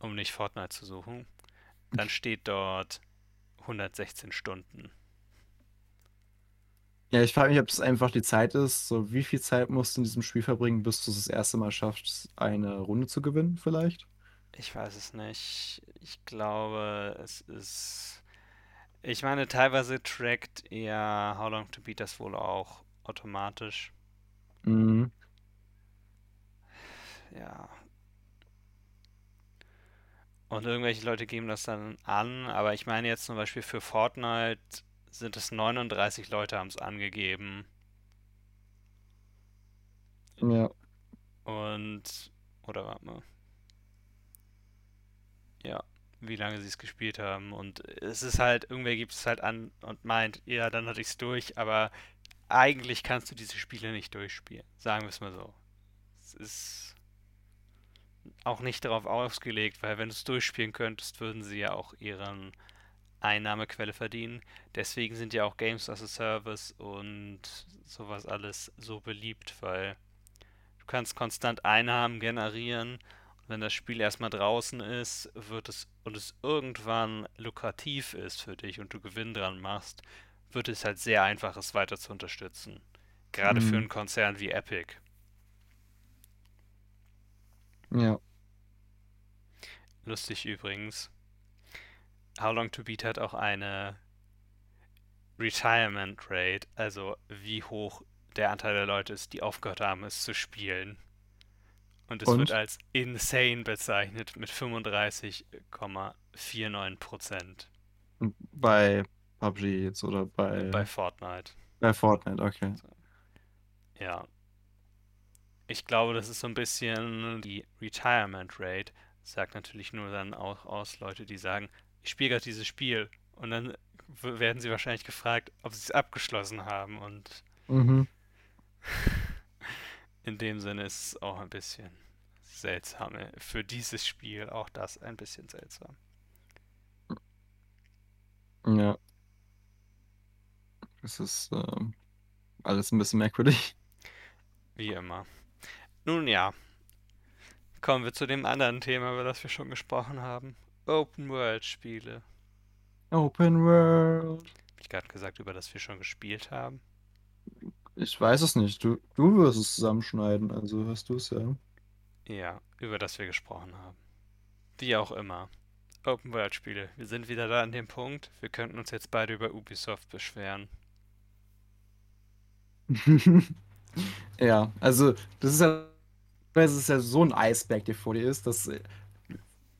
um nicht Fortnite zu suchen, dann steht dort 116 Stunden. Ja, ich frage mich, ob es einfach die Zeit ist. So, wie viel Zeit musst du in diesem Spiel verbringen, bis du es das erste Mal schaffst, eine Runde zu gewinnen, vielleicht? Ich weiß es nicht. Ich glaube, es ist. Ich meine, teilweise trackt eher How Long to Beat das wohl auch automatisch. Mhm. Ja. Und irgendwelche Leute geben das dann an, aber ich meine jetzt zum Beispiel für Fortnite sind es 39 Leute haben es angegeben. Ja. Und, oder warte mal. Ja, wie lange sie es gespielt haben. Und es ist halt, irgendwer gibt es halt an und meint, ja, dann hatte ich es durch, aber eigentlich kannst du diese Spiele nicht durchspielen. Sagen wir es mal so. Es ist auch nicht darauf ausgelegt, weil wenn du es durchspielen könntest, würden sie ja auch ihren Einnahmequelle verdienen. Deswegen sind ja auch Games as a Service und sowas alles so beliebt, weil du kannst konstant Einnahmen generieren und wenn das Spiel erstmal draußen ist, wird es und es irgendwann lukrativ ist für dich und du Gewinn dran machst, wird es halt sehr einfach, es weiter zu unterstützen. Gerade mhm. für einen Konzern wie Epic. Ja. Lustig übrigens, How Long to Beat hat auch eine Retirement Rate, also wie hoch der Anteil der Leute ist, die aufgehört haben, es zu spielen. Und es Und? wird als insane bezeichnet mit 35,49% Bei PUBG jetzt oder bei. Bei Fortnite. Bei Fortnite, okay. Ja. Ich glaube, das ist so ein bisschen die Retirement Rate. Sagt natürlich nur dann auch aus Leute, die sagen, ich spiele gerade dieses Spiel. Und dann werden sie wahrscheinlich gefragt, ob sie es abgeschlossen haben. Und mhm. in dem Sinne ist es auch ein bisschen seltsam. Für dieses Spiel auch das ein bisschen seltsam. Ja. Es ist ähm, alles ein bisschen merkwürdig. Wie immer. Nun ja. Kommen wir zu dem anderen Thema, über das wir schon gesprochen haben. Open World Spiele. Open World. Hab ich gerade gesagt, über das wir schon gespielt haben? Ich weiß es nicht. Du, du wirst es zusammenschneiden, also hörst du es ja. Ja, über das wir gesprochen haben. Wie auch immer. Open World Spiele. Wir sind wieder da an dem Punkt. Wir könnten uns jetzt beide über Ubisoft beschweren. ja, also das ist ja, das ist ja so ein Eisberg, der vor dir ist, dass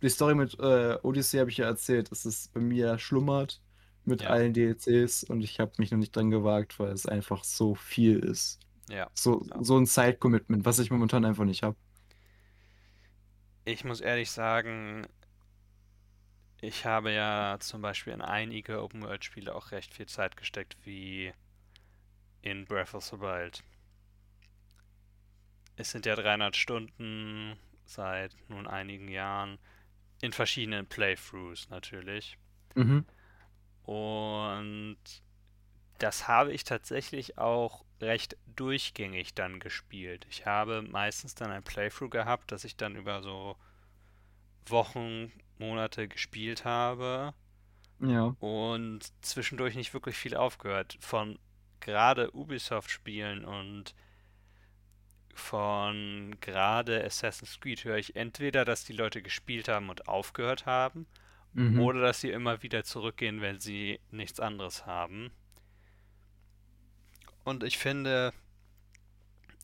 die Story mit äh, Odyssey habe ich ja erzählt, dass es bei mir schlummert mit ja. allen DLCs und ich habe mich noch nicht dran gewagt, weil es einfach so viel ist. Ja. So, ja. so ein Side-Commitment, was ich momentan einfach nicht habe. Ich muss ehrlich sagen, ich habe ja zum Beispiel in einige Open-World-Spiele auch recht viel Zeit gesteckt, wie in Breath of the Wild. Es sind ja 300 Stunden seit nun einigen Jahren in verschiedenen Playthroughs natürlich. Mhm. Und das habe ich tatsächlich auch recht durchgängig dann gespielt. Ich habe meistens dann ein Playthrough gehabt, das ich dann über so Wochen, Monate gespielt habe. Ja. Und zwischendurch nicht wirklich viel aufgehört. Von gerade Ubisoft-Spielen und von gerade Assassin's Creed höre ich entweder, dass die Leute gespielt haben und aufgehört haben, mhm. oder dass sie immer wieder zurückgehen, wenn sie nichts anderes haben. Und ich finde,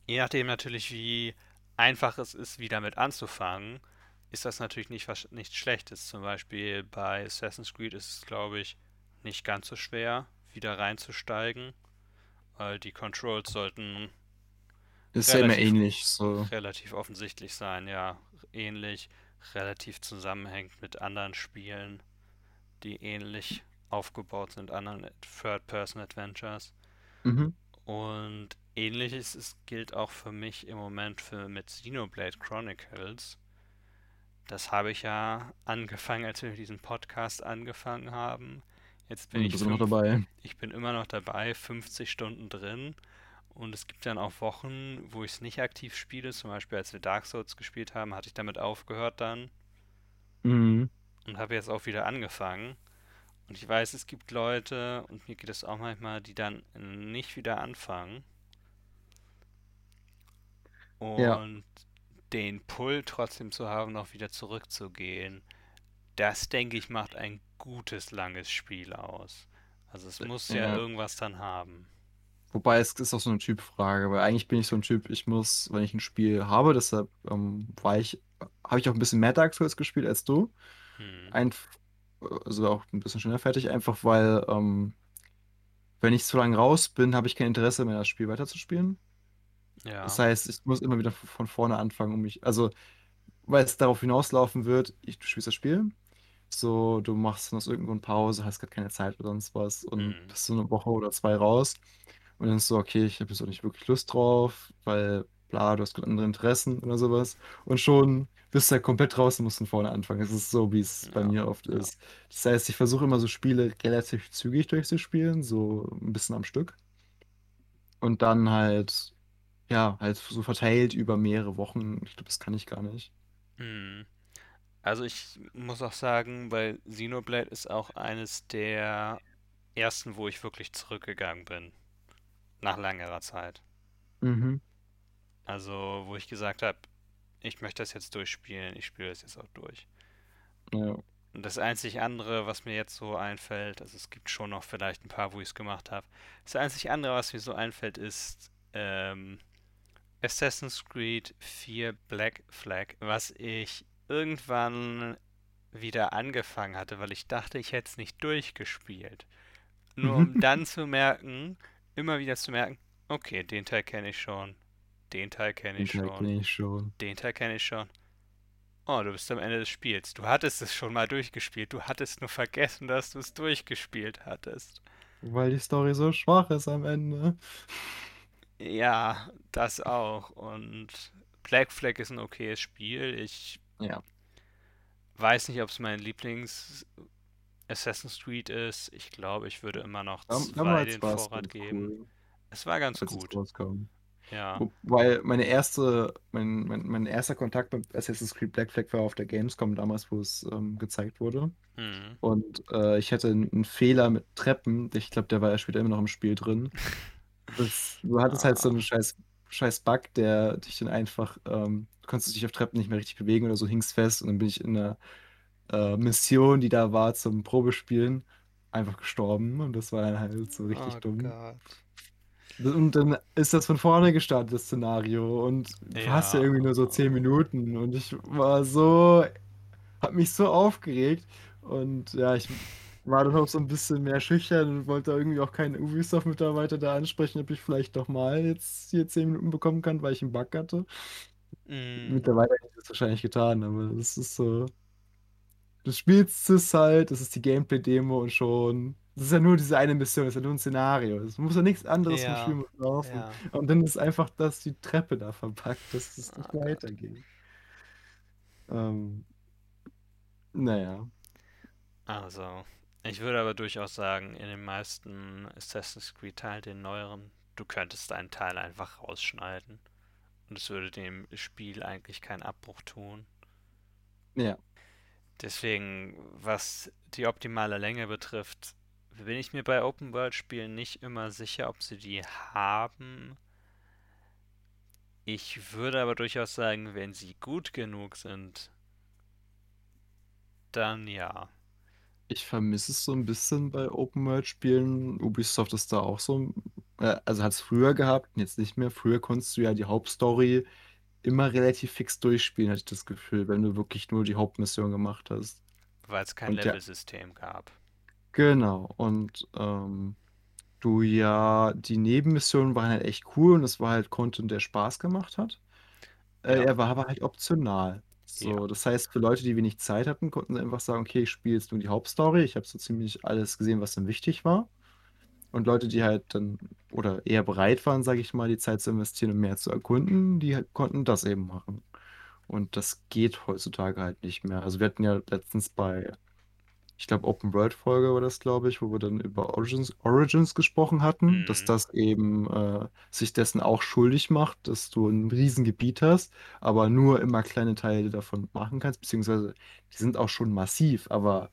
je nachdem natürlich, wie einfach es ist, wieder mit anzufangen, ist das natürlich nicht was nichts Schlechtes. Zum Beispiel bei Assassin's Creed ist es, glaube ich, nicht ganz so schwer, wieder reinzusteigen, weil die Controls sollten ist ja immer ähnlich. So. Relativ offensichtlich sein, ja. Ähnlich. relativ zusammenhängt mit anderen Spielen, die ähnlich aufgebaut sind, anderen Third-Person-Adventures. Mhm. Und ähnliches ist, gilt auch für mich im Moment für mit Xenoblade Chronicles. Das habe ich ja angefangen, als wir mit diesem Podcast angefangen haben. Jetzt bin ich du noch fünf, dabei? ich bin immer noch dabei, 50 Stunden drin. Und es gibt dann auch Wochen, wo ich es nicht aktiv spiele. Zum Beispiel, als wir Dark Souls gespielt haben, hatte ich damit aufgehört dann Mhm. und habe jetzt auch wieder angefangen. Und ich weiß, es gibt Leute, und mir geht es auch manchmal, die dann nicht wieder anfangen Ja, und den Pull trotzdem zu haben, noch wieder zurückzugehen. Das, denke ich, macht ein gutes, langes Spiel aus. Also es muss ja ja. irgendwas dann haben. Wobei es ist auch so eine Typfrage, weil eigentlich bin ich so ein Typ, ich muss, wenn ich ein Spiel habe, deshalb ähm, war ich, habe ich auch ein bisschen mehr Dark Souls gespielt als du. Hm, Ein, also auch ein bisschen schneller fertig, einfach weil, ähm, wenn ich zu lange raus bin, habe ich kein Interesse mehr, das Spiel weiterzuspielen. Das ja. heißt, ich muss immer wieder von vorne anfangen, um mich, also, weil es darauf hinauslaufen wird, ich, du spielst das Spiel, so, du machst aus irgendwo eine Pause, hast gerade keine Zeit oder sonst was und Hm, bist so eine Woche oder zwei raus und dann ist so, okay, ich habe jetzt auch nicht wirklich Lust drauf, weil, bla, du hast andere Interessen oder sowas und schon bist du ja komplett draußen, musst von vorne anfangen. Das ist so, wie es bei ja, mir oft ja. ist. Das heißt, ich versuche immer so Spiele relativ zügig durchzuspielen, so ein bisschen am Stück und dann halt ja, halt so verteilt über mehrere Wochen. Ich glaube, das kann ich gar nicht. Hm. Also ich muss auch sagen, weil Xenoblade ist auch eines der ersten, wo ich wirklich zurückgegangen bin. Nach längerer Zeit. Mhm. Also, wo ich gesagt habe, ich möchte das jetzt durchspielen, ich spiele das jetzt auch durch. Ja. Und das einzig andere, was mir jetzt so einfällt, also es gibt schon noch vielleicht ein paar, wo ich es gemacht habe. Das einzig andere, was mir so einfällt, ist ähm, Assassin's Creed 4 Black Flag, was ich irgendwann wieder angefangen hatte, weil ich dachte, ich hätte es nicht durchgespielt. Nur um dann zu merken, immer wieder zu merken, okay, den Teil kenne ich schon, den Teil kenne ich kenne ich schon. den Teil kenne ich schon. Oh, du bist am Ende des Spiels. Du hattest es schon mal durchgespielt. Du hattest nur vergessen, dass du es durchgespielt hattest. Weil die Story so schwach ist am Ende. Ja, das auch. Und Black Flag ist ein okayes Spiel. Ich Ja. weiß nicht, ob es mein Lieblings Assassin's Creed ist. Ich glaube, ich würde immer noch zwei den Vorrat geben. cool, Es war ganz als gut. Ja. Weil meine erste, mein, mein, mein erster Kontakt mit Assassin's Creed Black Flag war auf der Gamescom damals, wo es ähm, gezeigt wurde. Hm. Und äh, ich hatte einen Fehler mit Treppen. Ich glaube, der war ja später immer noch im Spiel drin. Das, du hattest halt so Ah. einen scheiß, scheiß Bug, der dich dann einfach, ähm, du konntest dich auf Treppen nicht mehr richtig bewegen oder so, hingst fest und dann bin ich in einer äh, Mission, die da war zum Probespielen, einfach gestorben und das war dann halt so richtig Oh dumm. Gott. Und dann ist das von vorne gestartet, das Szenario und du hast ja Ja. irgendwie nur so 10 Minuten und ich war so, hab mich so aufgeregt und ja, ich war dann auch so ein bisschen mehr schüchtern und wollte irgendwie auch keinen Ubisoft-Mitarbeiter da ansprechen, ob ich vielleicht doch mal jetzt hier 10 Minuten bekommen kann, weil ich einen Bug hatte. Hm. Mittlerweile hätte ich das wahrscheinlich getan, aber das ist so, du spielst es halt, das ist die Gameplay-Demo und schon, das ist ja nur diese eine Mission, das ist ja nur ein Szenario. Es muss ja nichts anderes vom Spiel Ja. muss laufen. Ja. Und dann ist einfach, dass die Treppe da verpackt, dass es Oh nicht Gott. weitergeht. Ähm, naja. Also, ich würde aber durchaus sagen, in den meisten Assassin's Creed Teilen, den neueren, du könntest einen Teil einfach rausschneiden. Und es würde dem Spiel eigentlich keinen Abbruch tun. Ja. Deswegen, was die optimale Länge betrifft, bin ich mir bei Open World Spielen nicht immer sicher, ob sie die haben. Ich würde aber durchaus sagen, wenn sie gut genug sind, dann ja. Ich vermisse es so ein bisschen bei Open-World-Spielen. Ubisoft ist da auch so, äh, also hat es früher gehabt, jetzt nicht mehr. Früher konntest du ja die Hauptstory immer relativ fix durchspielen, hatte ich das Gefühl, wenn du wirklich nur die Hauptmission gemacht hast. Weil es kein Und ja, Levelsystem gab. genau. Und ähm, du ja, die Nebenmissionen waren halt echt cool und es war halt Content, der Spaß gemacht hat. Äh, Ja. er war aber halt optional. Ja. So, das heißt, für Leute, die wenig Zeit hatten, konnten sie einfach sagen, okay, ich spiele jetzt nur die Hauptstory. Ich habe so ziemlich alles gesehen, was dann wichtig war. Und Leute, die halt dann oder eher bereit waren, sage ich mal, die Zeit zu investieren und mehr zu erkunden, die halt konnten das eben machen. Und das geht heutzutage halt nicht mehr. Also wir hatten ja letztens bei, ich glaube, Open World Folge war das, glaube ich, wo wir dann über Origins, Origins gesprochen hatten, dass Mhm. das eben äh, sich dessen auch schuldig macht, dass du ein Riesengebiet hast, aber nur immer kleine Teile davon machen kannst, beziehungsweise die sind auch schon massiv, aber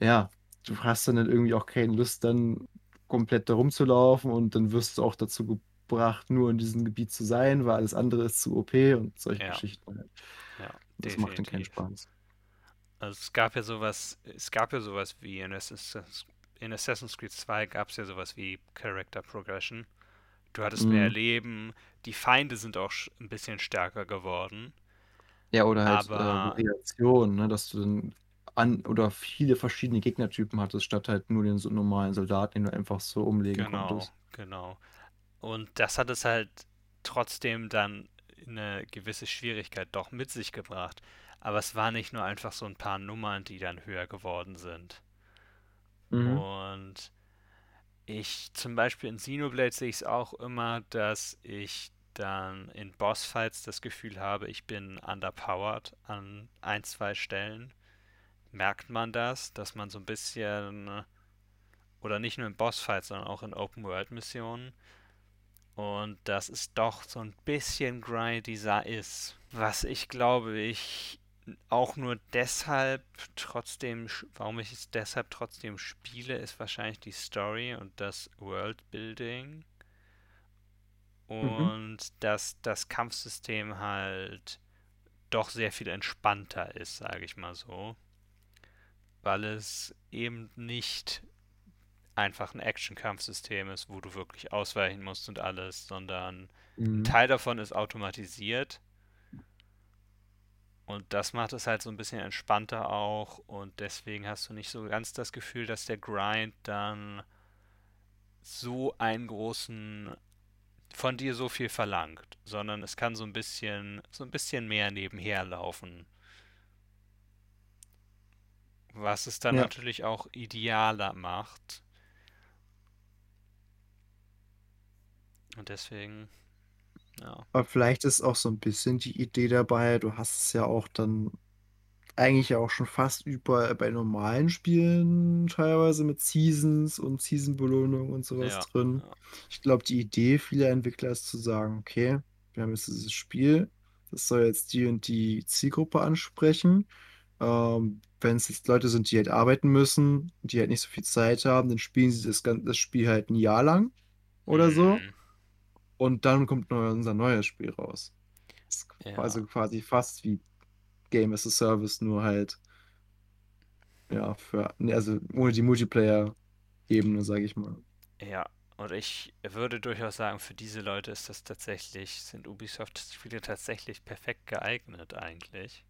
ja, du hast dann halt irgendwie auch keine Lust, dann komplett da rumzulaufen und dann wirst du auch dazu gebracht, nur in diesem Gebiet zu sein, weil alles andere ist zu OP und solche Ja, Geschichten halt. ja, Das macht dann keinen definitiv. Spaß. Also es gab ja sowas, es gab ja sowas wie in Assassin's, in Assassin's Creed 2 gab es ja sowas wie Character Progression. Du hattest mehr Mhm. Leben, die Feinde sind auch ein bisschen stärker geworden, Ja, oder halt äh, aber Variationen, ne, dass du dann an oder viele verschiedene Gegnertypen hattest, statt halt nur den so normalen Soldaten, den du einfach so umlegen genau, konntest. genau. Und das hat es halt trotzdem dann eine gewisse Schwierigkeit doch mit sich gebracht. Aber es war nicht nur einfach so ein paar Nummern, die dann höher geworden sind. Mhm. Und ich zum Beispiel in Xenoblade sehe ich es auch immer, dass ich dann in Bossfights das Gefühl habe, ich bin underpowered an ein, zwei Stellen. Merkt man das, dass man so ein bisschen, oder nicht nur in Bossfights, sondern auch in Open-World-Missionen, und dass es doch so ein bisschen grindy ist. Was ich glaube, ich auch nur deshalb trotzdem, warum ich es deshalb trotzdem spiele, ist wahrscheinlich die Story und das Worldbuilding Mhm. und dass das Kampfsystem halt doch sehr viel entspannter ist, sage ich mal so, weil es eben nicht einfach ein Action-Kampfsystem ist, wo du wirklich ausweichen musst und alles, sondern ein Mhm. Teil davon ist automatisiert. Und das macht es halt so ein bisschen entspannter auch. Und deswegen hast du nicht so ganz das Gefühl, dass der Grind dann so einen großen von dir so viel verlangt, sondern es kann so ein bisschen so ein bisschen mehr nebenher laufen, was es dann Ja. natürlich auch idealer macht und deswegen ja. Aber vielleicht ist auch so ein bisschen die Idee dabei, du hast es ja auch dann eigentlich ja auch schon fast überall bei normalen Spielen teilweise mit Seasons und Season-Belohnung und sowas Ja, drin. ja. Ich glaube, die Idee vieler Entwickler ist zu sagen, okay, wir haben jetzt dieses Spiel, das soll jetzt die und die Zielgruppe ansprechen. Ähm, wenn es jetzt Leute sind, die halt arbeiten müssen, die halt nicht so viel Zeit haben, dann spielen sie das, gan- das Spiel halt ein Jahr lang oder so. Mm, Und dann kommt neu, unser neues Spiel raus. Ja. also quasi fast wie Game as a Service, nur halt, ja, für, ne, also ohne die Multiplayer-Ebene, sage ich mal. Ja, und ich würde durchaus sagen, für diese Leute ist das tatsächlich, sind Ubisoft-Spiele tatsächlich perfekt geeignet eigentlich.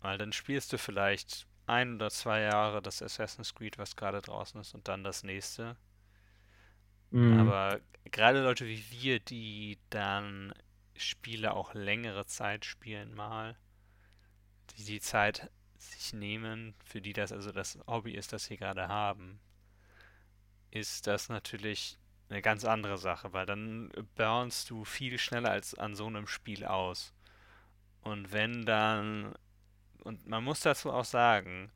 Weil dann spielst du vielleicht ein oder zwei Jahre das Assassin's Creed, was gerade draußen ist, und dann das nächste. Mhm. Aber gerade Leute wie wir, die dann Spiele auch längere Zeit spielen mal, die die Zeit sich nehmen, für die das also das Hobby ist, das sie gerade haben, ist das natürlich eine ganz andere Sache, weil dann burnst du viel schneller als an so einem Spiel aus. Und wenn dann, und man muss dazu auch sagen,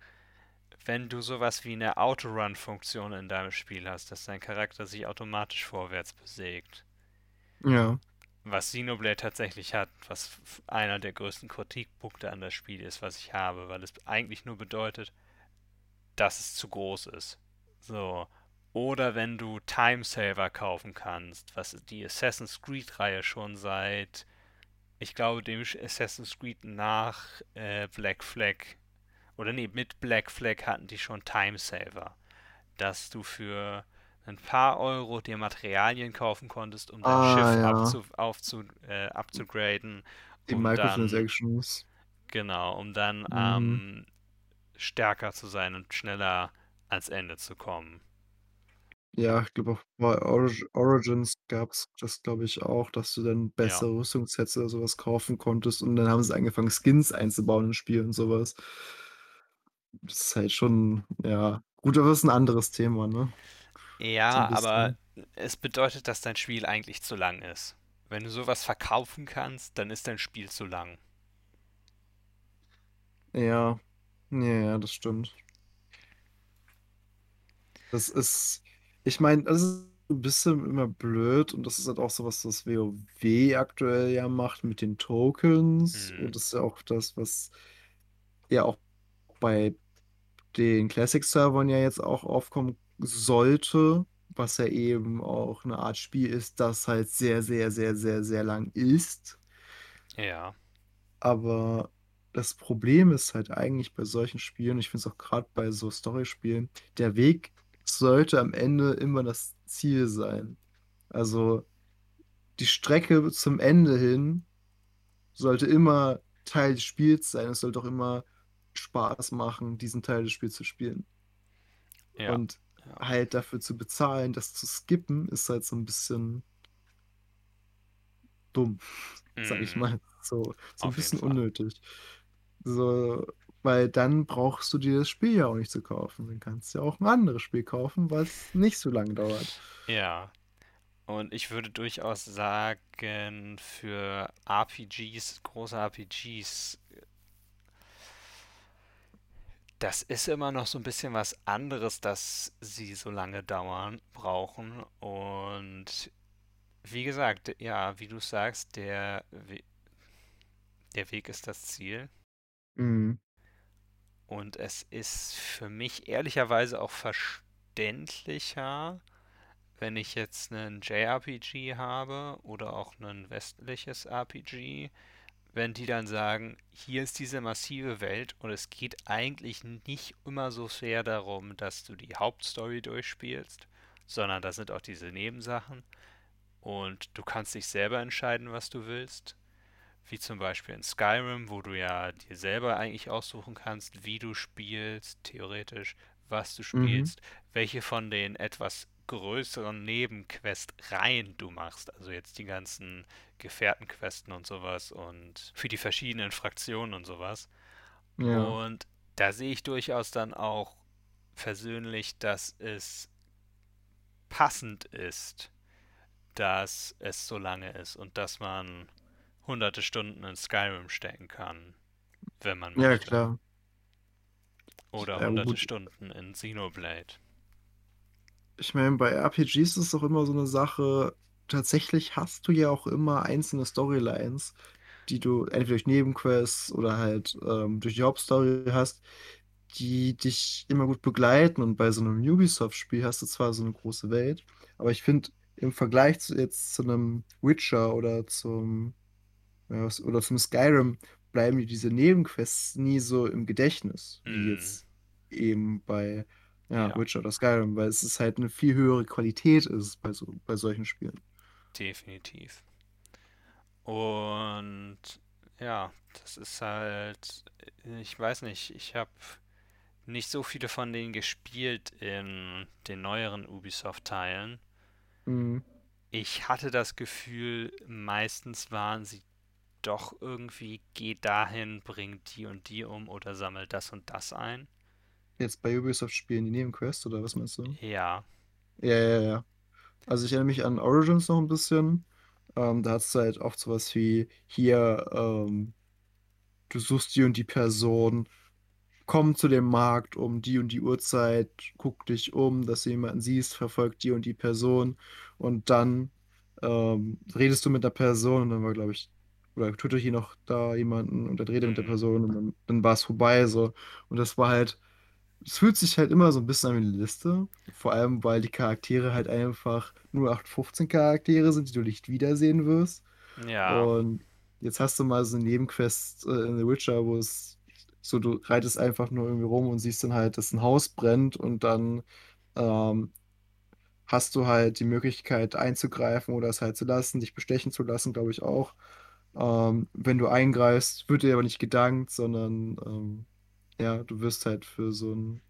wenn du sowas wie eine Autorun-Funktion in deinem Spiel hast, dass dein Charakter sich automatisch vorwärts bewegt, Ja. was Xenoblade tatsächlich hat, was einer der größten Kritikpunkte an das Spiel ist, was ich habe, weil es eigentlich nur bedeutet, dass es zu groß ist. So. Oder wenn du Time Saver kaufen kannst, was die Assassin's Creed-Reihe schon seit, ich glaube, dem Assassin's Creed nach äh, Black Flag, oder nee, mit Black Flag hatten die schon Time Saver, dass du für ein paar Euro dir Materialien kaufen konntest, um dein Ah, Schiff ja. abzu, aufzu, äh, abzugraden, Die um dann, Microtransactions. genau, um dann Mhm. ähm, stärker zu sein und schneller ans Ende zu kommen. Ja, ich glaube auch bei Origi Origins gab's das, glaube ich, auch, dass du dann Ja. bessere Rüstungssets oder so was kaufen konntest und dann haben sie angefangen, Skins einzubauen ins Spiel und so was. Das ist halt schon ja, gut, aber das ist 'n anderes Thema, ne? So Ja, aber es bedeutet, dass dein Spiel eigentlich zu lang ist. Wenn du so was verkaufen kannst, dann ist dein Spiel zu lang. Ja. Ja, ja, das stimmt. Das ist ich meine, das ist 'n bisschen immer blöd und das ist halt auch so was, was WoW aktuell ja macht mit den Tokens Mhm. und das ist ja auch das, was ja auch bei den Classic-Servern ja jetzt auch aufkommen sollte, was ja eben auch 'ne Art Spiel ist, das halt sehr, sehr, sehr, sehr, sehr lang ist. Ja. Aber das Problem ist halt eigentlich bei solchen Spielen, ich finde es auch grad bei so Storyspielen, der Weg sollte am Ende immer das Ziel sein. Also, die Strecke zum Ende hin sollte immer Teil des Spiels sein. Es sollte auch immer Spaß machen, diesen Teil des Spiels zu spielen. Ja. Und halt dafür zu bezahlen, das zu skippen, ist halt so 'n bisschen dumm, sage ich Mhm. mal, so so 'n Auf jeden bisschen unnötig. So, weil dann brauchst du dir das Spiel ja auch nicht zu kaufen. Dann kannst du ja auch 'n anderes Spiel kaufen, was nicht so lang dauert. Ja. Und ich würde durchaus sagen, für RPGs, große RPGs das ist immer noch so 'n bisschen was anderes, dass sie so lange dauern brauchen. Und wie gesagt, ja, wie du sagst, der We der Weg ist das Ziel. Mhm. Und es ist für mich ehrlicherweise auch verständlicher, wenn ich jetzt 'nen JRPG habe oder auch 'nen westliches RPG, wenn die dann sagen: „Hier ist diese massive Welt und es geht eigentlich nicht immer so sehr darum, dass du die Hauptstory durchspielst, sondern da sind auch diese Nebensachen und du kannst dich selber entscheiden, was du willst.“ Wie zum Beispiel in Skyrim, wo du ja dir selber eigentlich aussuchen kannst, wie du spielst, theoretisch, was du Mhm. spielst, welche von den etwas größeren Nebenquest-Reihen du machst. Also jetzt die ganzen Gefährtenquesten und so was und für die verschiedenen Fraktionen und so was. Ja. Und da sehe ich durchaus dann auch persönlich, dass es passend ist, dass es so lange ist und dass man hunderte Stunden in Skyrim stecken kann, wenn man Ja, möchte. klar. Oder Ja, hunderte gut. Stunden in Xenoblade. Ich meine, bei RPGs ist es auch immer so 'ne Sache tatsächlich hast du ja auch immer einzelne Storylines, die du entweder durch Nebenquests oder halt, ähm, durch die Hauptstory hast, die dich immer gut begleiten. Und bei so 'nem Ubisoft-Spiel hast du zwar so 'ne große Welt, aber ich finde, im Vergleich zu jetzt zu 'nem Witcher oder zum ja, oder zum Skyrim bleiben mir diese Nebenquests nie so im Gedächtnis, wie Mhm. jetzt eben bei, ja, Ja. Witcher oder Skyrim, weil es ist halt 'ne viel höhere Qualität ist bei so bei solchen Spielen. Definitiv. Und ja, das ist halt ich weiß nicht, ich habe nicht so viele von denen gespielt in den neueren Ubisoft-Teilen. Mhm. Ich hatte das Gefühl, meistens waren sie doch irgendwie: „Geh dahin, bring die und die um oder sammle das und das ein.“ Jetzt bei Ubisoft-Spielen die Nebenquests oder was meinst du? Ja. Ja, ja, ja. Also, ich erinnere mich an Origins noch 'n bisschen. Ähm, da hattest du halt oft so was wie: „Hier, ähm, du suchst die und die Person, komm zu dem Markt um die und die Uhrzeit, guck dich um, dass du jemanden siehst, verfolg die und die Person.“ Und dann, ähm, redest du mit der Person und dann war, glaube ich oder töte hier noch da jemanden und dann rede mit der Mhm. Person und dann dann war's vorbei so. Und das war halt es fühlt sich halt immer so 'n bisschen an wie 'ne Liste, vor allem, weil die Charaktere halt einfach 08/15 Charaktere sind, die du nicht wiedersehen wirst. Ja. Und jetzt hast du mal so 'ne Nebenquest, äh, in The Witcher, wo es so du reitest einfach nur irgendwie rum und siehst dann halt, dass 'n Haus brennt und dann, ähm, hast du halt die Möglichkeit einzugreifen oder es halt zu lassen, dich bestechen zu lassen, glaube ich auch. Ähm, wenn du eingreifst, wird dir aber nicht gedankt, sondern, ähm, ja, du wirst halt für so 'n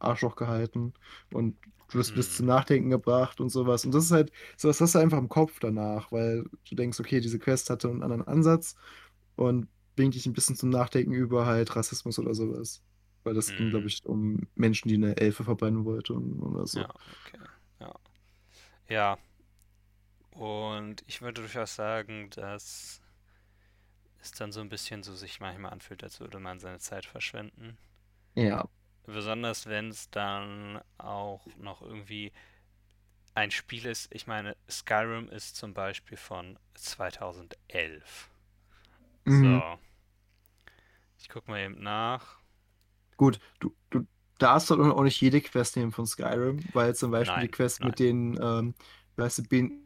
Arschloch gehalten und du wirst bis Hm. zum Nachdenken gebracht und sowas. Und das ist halt, sowas hast du einfach im Kopf danach, weil du denkst, okay, diese Quest hatte einen anderen Ansatz und bringt dich ein bisschen zum Nachdenken über halt Rassismus oder sowas. Weil das ging, glaube ich, um Menschen, die eine Elfe verbrennen wollten oder so. Ja, okay. Ja. Ja. Und ich würde durchaus sagen, dass es dann so ein bisschen so sich manchmal anfühlt, als würde man seine Zeit verschwenden. Ja. Besonders wenn es dann auch noch irgendwie ein Spiel ist. Ich meine, Skyrim ist zum Beispiel von 2011. Mhm. So, ich gucke mal eben nach. Gut, du, du darfst halt auch nicht jede Quest nehmen von Skyrim, weil zum Beispiel die Nein, Quest nein. mit den, ähm, weißt du, Ben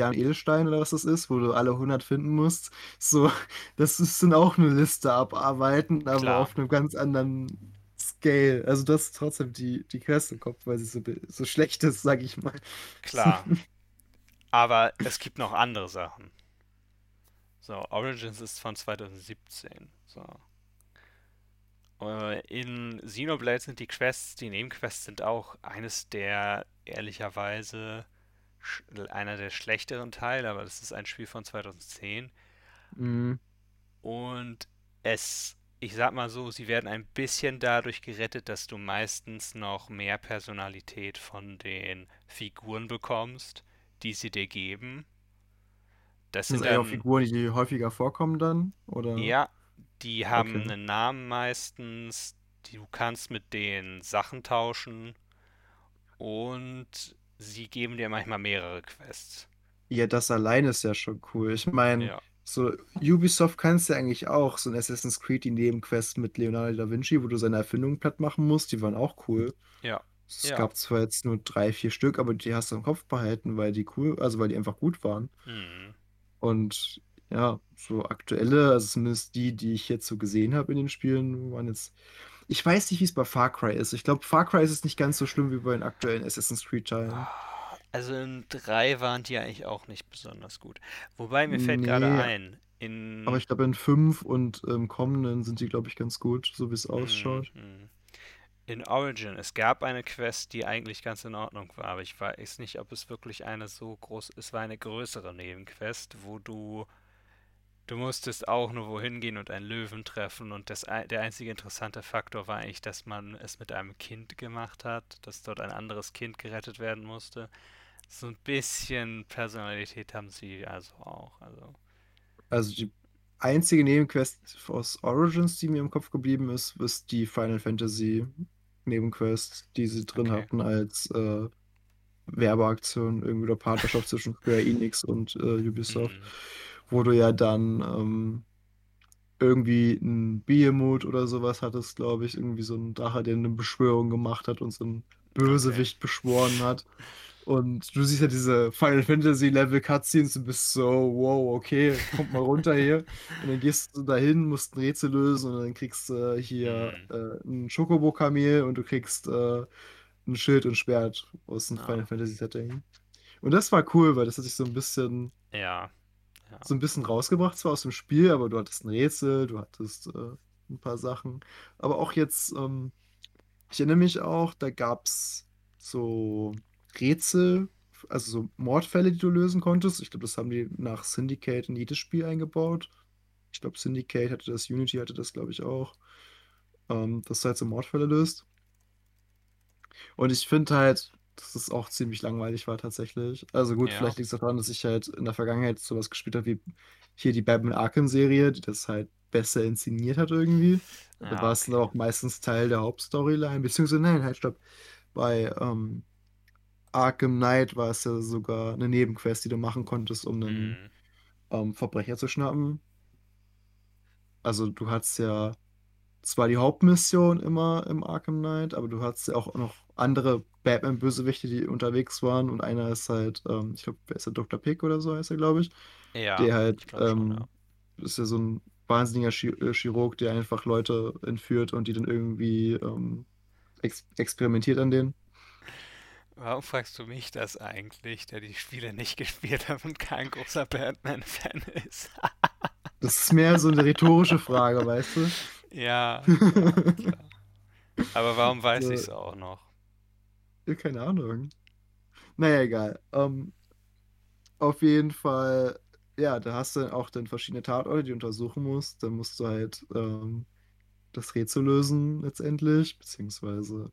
ja, Edelstein oder was das ist, wo du alle 100 finden musst. So, das ist dann auch eine Liste abarbeiten, aber Klar, auf einem ganz anderen Scale. Also das ist trotzdem die, die Quest im Kopf, weil sie so, so schlecht ist, sag ich mal. klar. Aber es gibt noch andere Sachen. So, Origins ist von 2017. So. Äh, In Xenoblade sind die Quests, die Nebenquests sind auch eines der, ehrlicherweise, einer der schlechteren Teile, aber das ist ein Spiel von 2010. Mhm. Und es, ich sag mal so, sie werden ein bisschen dadurch gerettet, dass du meistens noch mehr Personalität von den Figuren bekommst, die sie dir geben. Das Sind sind dann, Figuren, die häufiger vorkommen dann? Oder? ja, die haben Okay. einen Namen meistens, du kannst mit denen Sachen tauschen und sie geben dir manchmal mehrere Quests. Ja, das alleine ist ja schon cool. Ich meine, Ja, so Ubisoft kannst ja eigentlich auch. So ein Assassin's Creed, die Nebenquest mit Leonardo da Vinci, wo du seine Erfindungen platt machen musst, die waren auch cool. ja, Es ja. gab zwar jetzt nur drei, vier Stück, aber die hast du im Kopf behalten, weil die cool, also weil die einfach gut waren. Hm, Und ja, so aktuelle, also zumindest die, die ich jetzt so gesehen habe in den Spielen, waren jetzt. Ich weiß nicht, wie es bei Far Cry ist. Ich glaube, Far Cry ist es nicht ganz so schlimm wie bei den aktuellen Assassin's Creed-Teilen. Also in 3 waren die eigentlich auch nicht besonders gut. Wobei mir fällt gerade Nee, ein, aber in, ich glaube, in 5 und im kommenden sind die, glaube ich, ganz gut, so wie es hm, ausschaut. hm, in Origin, es gab eine Quest, die eigentlich ganz in Ordnung war, aber ich weiß nicht, ob es wirklich eine so groß, es war eine größere Nebenquest, wo du, du musstest auch nur wohin gehen und einen Löwen treffen und das, der einzige interessante Faktor war eigentlich, dass man es mit einem Kind gemacht hat, dass dort ein anderes Kind gerettet werden musste. So ein bisschen Personalität haben sie also auch, also. Also die einzige Nebenquest aus Origins, die mir im Kopf geblieben ist, ist die Final Fantasy Nebenquest, die sie drin Okay. hatten als äh, Werbeaktion, irgendwie oder Partnerschaft zwischen Square Enix und äh, Ubisoft, Hm, wo du ja dann ähm, irgendwie ein Behemoth oder sowas hattest, glaube ich, irgendwie so ein Drache, der eine Beschwörung gemacht hat und so ein okay. Bösewicht beschworen hat. Und du siehst ja diese Final Fantasy Level Cutscenes und bist so, wow, okay, kommt mal runter hier. Und dann gehst du dahin, musst ein Rätsel lösen und dann kriegst du hier Hm, äh, ein Chocobo-Kamel und du kriegst äh, ein Schild und Schwert aus dem ja. Final Fantasy Setting. Und das war cool, weil das hat sich so ein bisschen, Ja, ja, so ein bisschen rausgebracht, zwar aus dem Spiel, aber du hattest ein Rätsel, du hattest äh, ein paar Sachen. Aber auch jetzt, ähm, ich erinnere mich auch, da gab es so Rätsel, also so Mordfälle, die du lösen konntest. Ich glaube, das haben die nach Syndicate in jedes Spiel eingebaut. Ich glaube, Syndicate hatte das, Unity hatte das, glaube ich, auch. Ähm, dass du halt so Mordfälle löst. Und ich finde halt, dass es auch ziemlich langweilig war tatsächlich. Also gut, ja. vielleicht liegt es daran, dass ich halt in der Vergangenheit sowas gespielt habe wie hier die Batman Arkham-Serie, die das halt besser inszeniert hat irgendwie. Da Ja, war es dann okay. auch meistens Teil der Hauptstoryline, beziehungsweise nein, halt, stopp. Bei ähm, Arkham Knight war es ja sogar eine Nebenquest, die du machen konntest, um einen Hm, ähm, Verbrecher zu schnappen. Also du hattest ja zwar die Hauptmission immer im Arkham Knight, aber du hattest ja auch noch andere Batman-Bösewichte, die unterwegs waren. Und einer ist halt, ähm, ich glaube, wer ist der Dr. Pick oder so heißt er, glaube ich. ja, Der halt, glaube schon, ja. ähm, ist ja so ein wahnsinniger äh, Chirurg, der einfach Leute entführt und die dann irgendwie ähm, ex experimentiert an denen. Warum fragst du mich das eigentlich, der die Spiele nicht gespielt hat und kein großer Batman-Fan ist? Das ist mehr so eine rhetorische Frage, weißt du? Ja, klar. Aber warum weiß So, ich es auch noch? ja, keine Ahnung. Naja, egal. Ähm, auf jeden Fall, ja, da hast du auch dann verschiedene Tatorte, die du untersuchen musst. Dann musst du halt ähm, das Rätsel lösen letztendlich, beziehungsweise,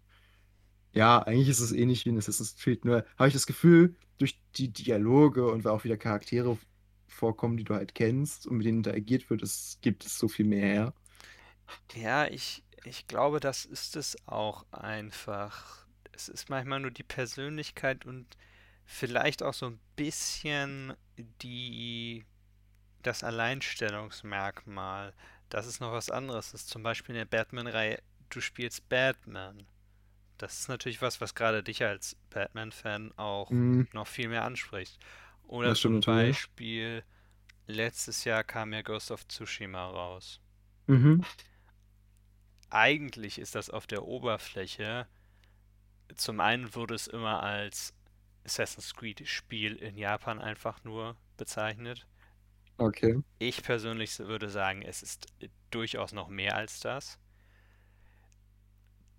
ja, eigentlich ist es ähnlich wie in Assassin's Creed, nur habe ich das Gefühl, durch die Dialoge und weil auch wieder Charaktere vorkommen, die du halt kennst und mit denen interagiert wird, es gibt es so viel mehr her. Ja, ich, ich glaube, das ist es auch einfach. Es ist manchmal nur die Persönlichkeit und vielleicht auch so ein bisschen die, das Alleinstellungsmerkmal. Das ist noch was anderes. Ist zum Beispiel in der Batman-Reihe, du spielst Batman. Das ist natürlich was, was gerade dich als Batman-Fan auch Hm, noch viel mehr anspricht. Oder stimmt zum. Beispiel, letztes Jahr kam ja Ghost of Tsushima raus. Mhm. Eigentlich ist das auf der Oberfläche, zum einen wurde es immer als Assassin's Creed Spiel in Japan einfach nur bezeichnet. Okay. Ich persönlich würde sagen, es ist durchaus noch mehr als das.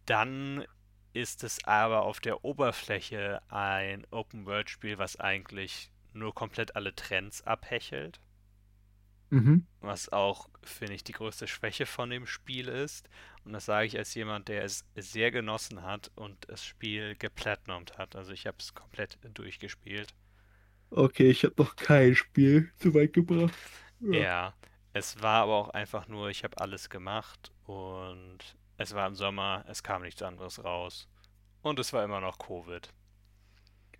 Dann ist es aber auf der Oberfläche ein Open-World-Spiel, was eigentlich nur komplett alle Trends abhechelt. Mhm. Was auch, finde ich, die größte Schwäche von dem Spiel ist. Und das sage ich als jemand, der es sehr genossen hat und das Spiel geplatinumt hat. Also ich habe es komplett durchgespielt. Okay, ich habe noch kein Spiel zu weit gebracht. Ja. Ja, es war aber auch einfach nur, ich habe alles gemacht und es war im Sommer, es kam nichts anderes raus. Und es war immer noch Covid.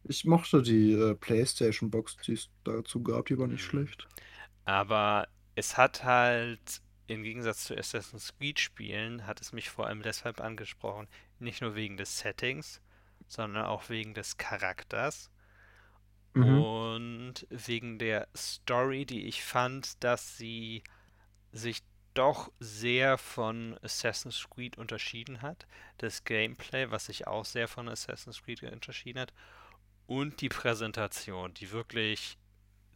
Ich mochte die äh, PlayStation-Box, die es dazu gab, die war nicht Hm. schlecht. Aber es hat halt, im Gegensatz zu Assassin's Creed Spielen, hat es mich vor allem deshalb angesprochen, nicht nur wegen des Settings, sondern auch wegen des Charakters Mhm. und wegen der Story, die ich fand, dass sie sich doch sehr von Assassin's Creed unterschieden hat. Das Gameplay, was sich auch sehr von Assassin's Creed unterschieden hat. Und die Präsentation, die wirklich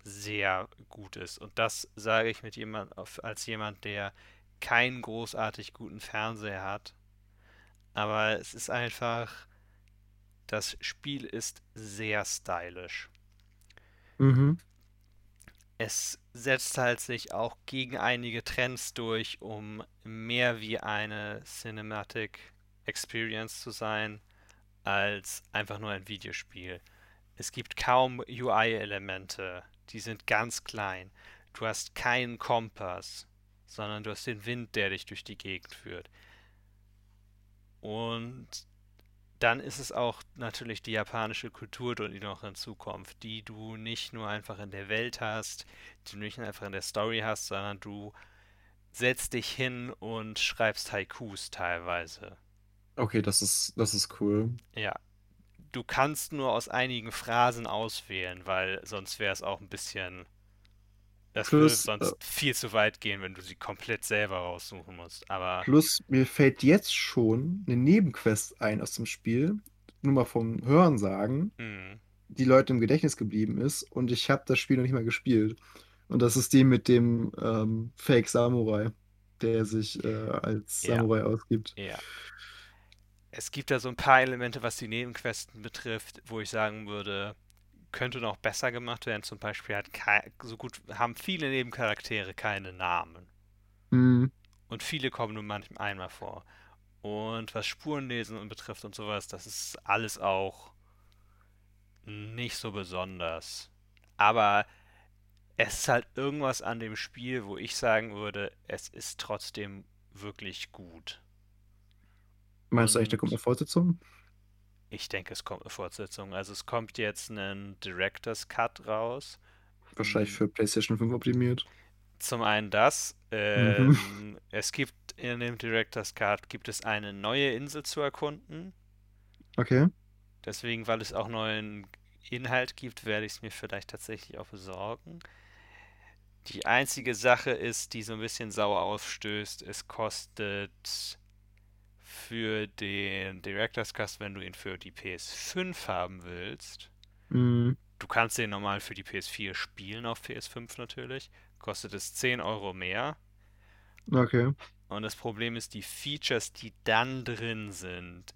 sehr gut ist. Und das sage ich mit jemand, als jemand, der keinen großartig guten Fernseher hat. Aber es ist einfach, das Spiel ist sehr stylisch. Mhm. Es setzt halt sich auch gegen einige Trends durch, um mehr wie eine Cinematic Experience zu sein, als einfach nur ein Videospiel. Es gibt kaum UI-Elemente, die sind ganz klein. Du hast keinen Kompass, sondern du hast den Wind, der dich durch die Gegend führt. Und dann ist es auch natürlich die japanische Kultur, die noch hinzukommt, die du nicht nur einfach in der Welt hast, die du nicht einfach in der Story hast, sondern du setzt dich hin und schreibst Haikus teilweise. Okay, das ist, das ist cool. Ja, du kannst nur aus einigen Phrasen auswählen, weil sonst wäre es auch ein bisschen, das würde Plus, äh, sonst viel zu weit gehen, wenn du sie komplett selber raussuchen musst. Aber, plus, mir fällt jetzt schon eine Nebenquest ein aus dem Spiel, nur mal vom Hörensagen, mh, die Leuten im Gedächtnis geblieben ist und ich habe das Spiel noch nicht mal gespielt. Und das ist die mit dem ähm, Fake Samurai, der sich äh, als ja, Samurai ausgibt. ja. Es gibt da so ein paar Elemente, was die Nebenquesten betrifft, wo ich sagen würde, könnte noch besser gemacht werden. Zum Beispiel hat so gut haben viele Nebencharaktere keine Namen. Hm, Und viele kommen nur manchmal einmal vor. Und was Spurenlesen und betrifft und sowas, das ist alles auch nicht so besonders. Aber es ist halt irgendwas an dem Spiel, wo ich sagen würde, es ist trotzdem wirklich gut. Meinst du eigentlich, da kommt eine Fortsetzung? ich denke, es kommt eine Fortsetzung. Also es kommt jetzt ein Director's Cut raus. Wahrscheinlich für PlayStation 5 optimiert. Zum einen das. Mhm. Ähm, es gibt in dem Director's Cut gibt es eine neue Insel zu erkunden. Okay. Deswegen, weil es auch neuen Inhalt gibt, werde ich es mir vielleicht tatsächlich auch besorgen. Die einzige Sache ist, die so ein bisschen sauer aufstößt, es kostet für den Director's Cut, wenn du ihn für die PS5 haben willst, Hm, du kannst den normal für die PS4 spielen, auf PS5 natürlich, kostet es 10 Euro mehr. okay. Und das Problem ist, die Features, die dann drin sind,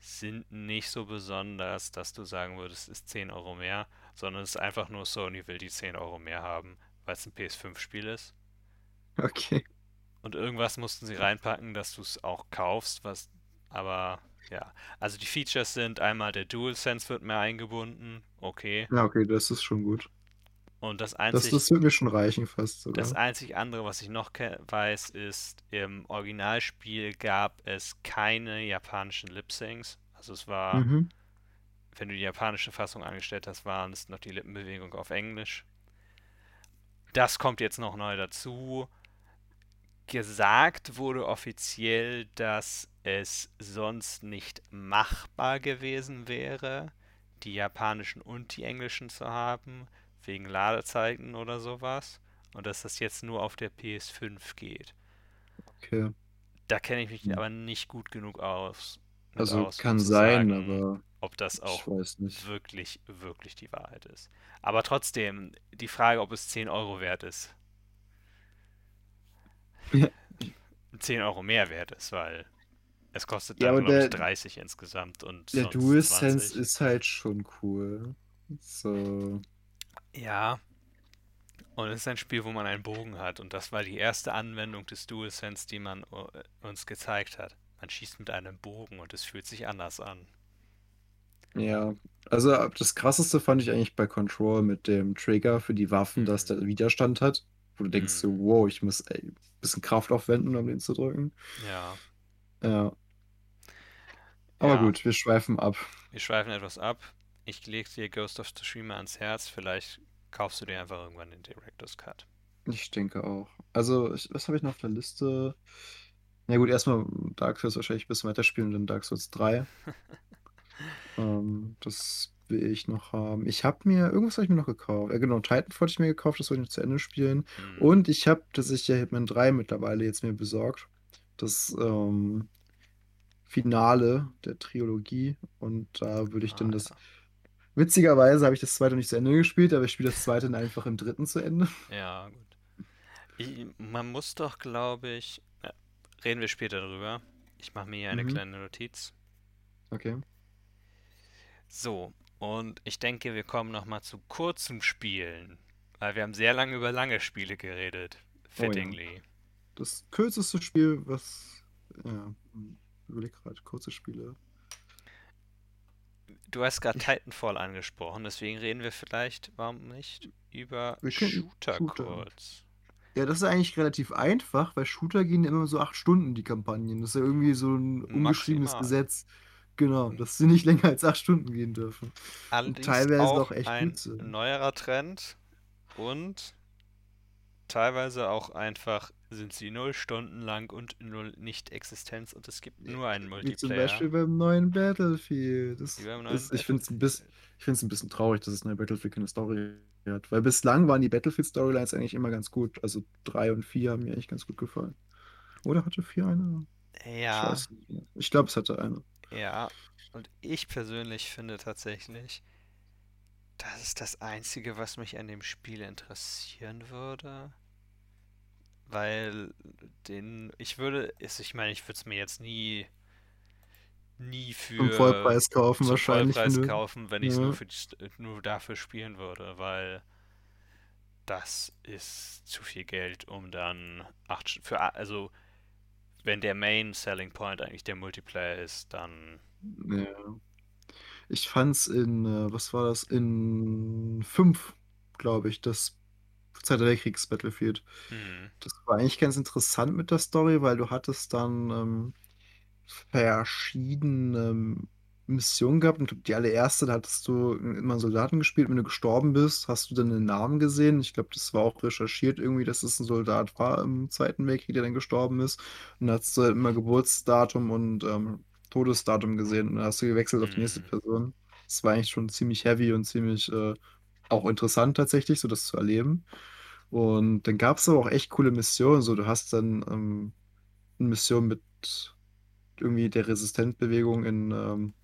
sind nicht so besonders, dass du sagen würdest, es ist 10 Euro mehr, sondern es ist einfach nur Sony will die 10 Euro mehr haben, weil es ein PS5-Spiel ist. Okay. Und irgendwas mussten sie reinpacken, dass du es auch kaufst, was aber ja. Also die Features sind einmal der DualSense wird mehr eingebunden, okay. Ja, okay, das ist schon gut. Und das Das, einzig, das wird mir schon reichen, fast das sogar. einzig andere, was ich noch weiß, ist, im Originalspiel gab es keine japanischen Lip-Syncs. Also es war, Mhm. wenn du die japanische Fassung angestellt hast, waren es noch die Lippenbewegung auf Englisch. Das kommt jetzt noch neu dazu. Gesagt wurde offiziell, dass es sonst nicht machbar gewesen wäre, die japanischen und die englischen zu haben, wegen Ladezeiten oder sowas. Und dass das jetzt nur auf der PS5 geht. Okay. Da kenne ich mich Hm. aber nicht gut genug aus, Also aus, um kann zu sein, sagen, aber ob das auch wirklich, wirklich die Wahrheit ist. Aber trotzdem, die Frage, ob es 10 Euro wert ist. Ja, 10 Euro mehr wert ist, weil es kostet ja dann, aber glaube ich, der, 30 insgesamt und der DualSense 20. ist halt schon cool. So. Ja, und es ist ein Spiel, wo man einen Bogen hat. Und das war die erste Anwendung des DualSense, die man äh, uns gezeigt hat. Man schießt mit einem Bogen und es fühlt sich anders an. Ja. Also das krasseste fand ich eigentlich bei Control mit dem Trigger für die Waffen, dass Mhm. der Widerstand hat. Wo du denkst so, Mhm. wow, ich muss ey, ein bisschen Kraft aufwenden, um den zu drücken. Ja, Ja. Aber ja. gut, wir schweifen ab. Wir schweifen etwas ab. Ich lege dir Ghost of Tsushima ans Herz. Vielleicht kaufst du dir einfach irgendwann den Director's Cut. Ich denke auch. Also, ich, was habe ich noch auf der Liste? Na gut, erstmal Dark Souls wahrscheinlich ein bisschen weiterspielen, dann Dark Souls 3. Ähm, das will ich noch haben. Ich habe mir, irgendwas habe ich mir noch gekauft. Ja, genau, Titanfall hatte ich mir gekauft, das wollte ich noch zu Ende spielen. Hm. Und ich habe tatsächlich ja Hitman 3 mittlerweile jetzt mir besorgt. Das ähm, Finale der Trilogie. Und da würde ich dann Ah, das. ja. Witzigerweise habe ich das zweite nicht zu Ende gespielt, aber ich spiele das zweite dann einfach im dritten zu Ende. Ja, gut. Ich, man muss doch, glaube ich. Ja, reden wir später drüber. Ich mache mir hier eine Mhm. kleine Notiz. Okay. So, und ich denke, wir kommen nochmal zu kurzen Spielen. Weil wir haben sehr lange über lange Spiele geredet. Oh ja. Fittingly. Das kürzeste Spiel, was. Ja, überleg gerade, kurze Spiele. Du hast gerade Titanfall angesprochen, deswegen reden wir vielleicht, warum nicht, über Shooter Shooter. kurz. Ja, das ist eigentlich relativ einfach, weil Shooter gehen immer so acht Stunden, die Kampagnen. Das ist ja irgendwie so ein ungeschriebenes. Gesetz. Genau, dass sie nicht länger als acht Stunden gehen dürfen. Und Allerdings teilweise auch auch echt ein gut sind. neuerer Trend und teilweise auch einfach sind sie null Stunden lang und null Nicht-Existenz und es gibt nur einen Wie zum Multiplayer. Beispiel beim neuen Battlefield. Das beim neuen ist, ich finde es ein, bisschen- ich find's ein bisschen traurig, dass das neue Battlefield keine Story hat. Weil bislang waren die Battlefield-Storylines eigentlich immer ganz gut. Also drei und vier haben mir eigentlich ganz gut gefallen. Oder hatte vier eine? Ich Ja, mehr. Ich glaube, es hatte eine. Ja. Und ich persönlich finde tatsächlich, das ist das Einzige, was mich an dem Spiel interessieren würde. Weil den, ich würde, ich meine, ich würde es mir jetzt nie, nie Zum für Vollpreis kaufen wahrscheinlich. Vollpreis du- kaufen, wenn ich es nur Ja. für St- nur dafür spielen würde, weil das ist zu viel Geld, um dann acht, für, also wenn der Main Selling Point eigentlich der Multiplayer ist, dann Ja. Ich fand's in, äh, was war das? In 5, glaube ich, das Zweiter Weltkriegs Battlefield. hm, Das war eigentlich ganz interessant mit der Story, weil du hattest dann ähm, verschiedene ähm, Missionen gehabt. Und die allererste, da hattest du immer einen Soldaten gespielt. Wenn du gestorben bist, hast du dann einen Namen gesehen. Ich glaube, das war auch recherchiert irgendwie, dass es ein Soldat war im Zweiten Weltkrieg, der dann gestorben ist. Und da hast du halt immer Geburtsdatum und ähm, Todesdatum gesehen. Und dann hast du gewechselt auf die nächste hm, Person. Das war eigentlich schon ziemlich heavy und ziemlich äh, auch interessant tatsächlich, so das zu erleben. Und dann gab es aber auch echt coole Missionen. So, du hast dann ähm, eine Mission mit irgendwie der Resistenzbewegung in ähm,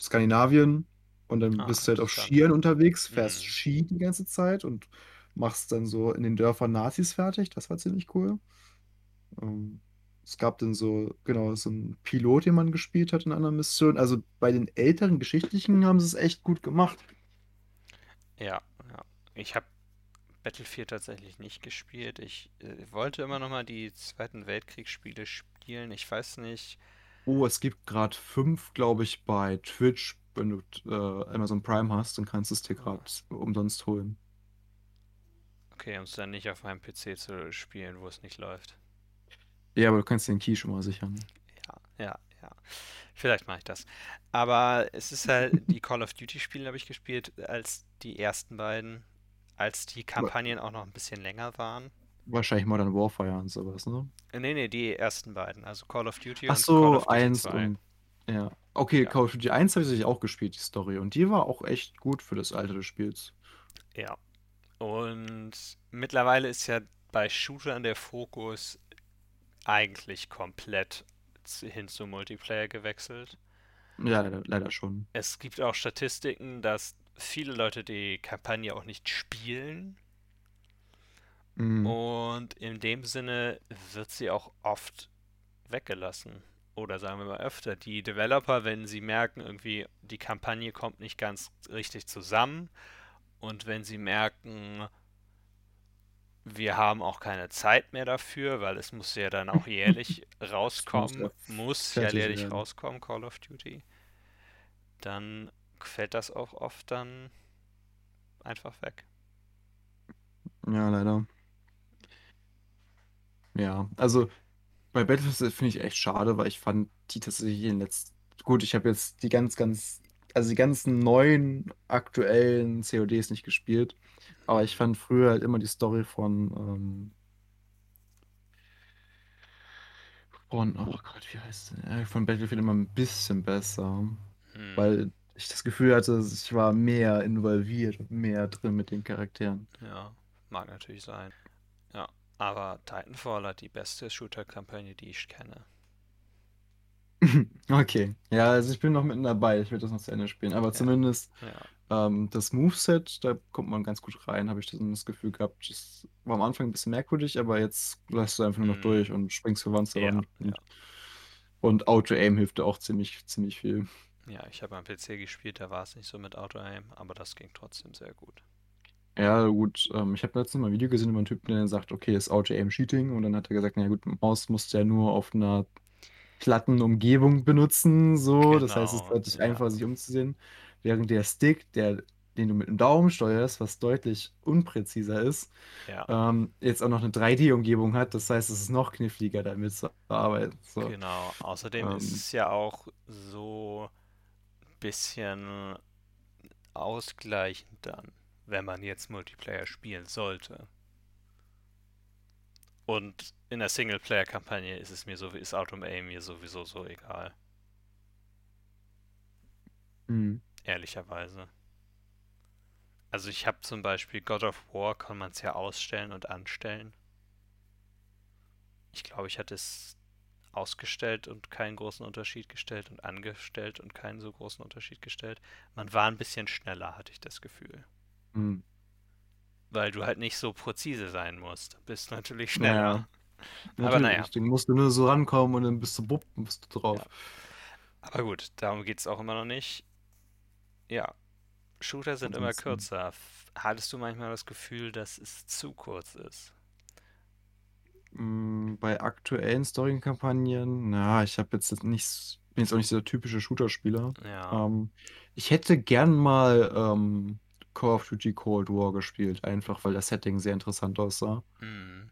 Skandinavien und dann ah, bist du halt auf. Skiern unterwegs, fährst Hm, Ski die ganze Zeit und machst dann so in den Dörfern Nazis fertig. Das war ziemlich cool. Ähm, es gab dann so, genau, so einen Pilot, den man gespielt hat in einer Mission. Also bei den älteren geschichtlichen haben sie es echt gut gemacht. Ja, ja. Ich habe Battlefield tatsächlich nicht gespielt. Ich äh, wollte immer noch mal die Zweiten Weltkriegsspiele spielen. Ich weiß nicht. Oh, es gibt gerade fünf, glaube ich, bei Twitch. Wenn du äh, Amazon Prime hast, dann kannst du es dir gerade umsonst holen. Okay, um es dann nicht auf meinem PC zu spielen, wo es nicht läuft. Ja, aber du kannst den Key schon mal sichern. Ja, ja, ja. Vielleicht mache ich das. Aber es ist halt, die Call of Duty-Spiele habe ich gespielt als die ersten beiden, als die Kampagnen auch noch ein bisschen länger waren. Wahrscheinlich Modern Warfare und sowas, ne? Äh, Nee, nee, die ersten beiden. Also Call of Duty Ach und Call so, of Duty eins 2. und. Ja. Okay, Ja, Call of Duty 1 habe ich auch gespielt, die Story. Und die war auch echt gut für das Alter des Spiels. ja. Und mittlerweile ist ja bei Shootern der Fokus eigentlich komplett zu- hin zum Multiplayer gewechselt. Ja, leider, leider schon. Es gibt auch Statistiken, dass viele Leute die Kampagne auch nicht spielen. Mhm. Und in dem Sinne wird sie auch oft weggelassen. Oder sagen wir mal öfter. Die Developer, wenn sie merken, irgendwie die Kampagne kommt nicht ganz richtig zusammen und wenn sie merken, wir haben auch keine Zeit mehr dafür, weil es muss ja dann auch jährlich rauskommen, ja muss ja jährlich werden. rauskommen, Call of Duty, dann fällt das auch oft dann einfach weg. Ja, leider. Ja, also bei Battlefield finde ich echt schade, weil ich fand die tatsächlich in den letzten. Gut, ich habe jetzt die ganz, ganz. Also die ganzen neuen aktuellen CODs nicht gespielt. Aber ich fand früher halt immer die Story von, ähm, von, oh Gott, wie heißt der? Von Battlefield immer ein bisschen besser. Hm. Weil ich das Gefühl hatte, ich war mehr involviert und mehr drin mit den Charakteren. Ja, mag natürlich sein. Aber Titanfall hat die beste Shooter-Kampagne, die ich kenne. Okay. Ja, also ich bin noch mitten dabei. Ich werde das noch zu Ende spielen. Aber Ja, zumindest ja. ähm, das Moveset, da kommt man ganz gut rein, habe ich das, Gefühl gehabt. Das war am Anfang ein bisschen merkwürdig, aber jetzt lässt du einfach nur noch durch Hm. und springst für Wanze Ja, ran. ja. Und, und Auto-Aim hilft da auch ziemlich, ziemlich viel. Ja, ich habe am PC gespielt, da war es nicht so mit Auto-Aim, aber das ging trotzdem sehr gut. Ja, gut. Ähm, ich habe letztens mal ein Video gesehen über einen Typen, der sagt, okay, ist Auto-Aim Cheating. Und dann hat er gesagt, na gut, Maus musst du ja nur auf einer platten Umgebung benutzen, so. Das heißt, es ist Genau, deutlich ja, einfacher, sich umzusehen. Während der Stick, der, den du mit dem Daumen steuerst, was deutlich unpräziser ist, ja, ähm, jetzt auch noch eine 3D-Umgebung hat. Das heißt, es ist noch kniffliger, damit zu arbeiten. So. genau. Außerdem ist Ähm, es ja auch so ein bisschen ausgleichend dann, wenn man jetzt Multiplayer spielen sollte. Und in der Singleplayer-Kampagne ist es mir so, ist Auto-Aim mir sowieso so egal, mh. ehrlicherweise. Also ich habe zum Beispiel God of War, kann man es ja ausstellen und anstellen. Ich glaube, ich hatte es ausgestellt und keinen großen Unterschied gestellt und angestellt und keinen so großen Unterschied gestellt. Man war ein bisschen schneller, hatte ich das Gefühl. Mh. Weil du halt nicht so präzise sein musst. Bist natürlich Naja, schneller. Aber naja, natürlich. Dann musst du nur so rankommen und dann bist du bupp, bist du ja. drauf. Aber gut, darum geht es auch immer noch nicht. Ja, Shooter sind immer kürzer. Hattest du manchmal das Gefühl, dass es zu kurz ist? Mm, Bei aktuellen Story-Kampagnen, na, ich habe jetzt nicht, bin jetzt auch nicht so der typische Shooter-Spieler. Ja. Ähm, ich hätte gern mal ähm, Call of Duty Cold War gespielt, einfach weil das Setting sehr interessant aussah. Mhm.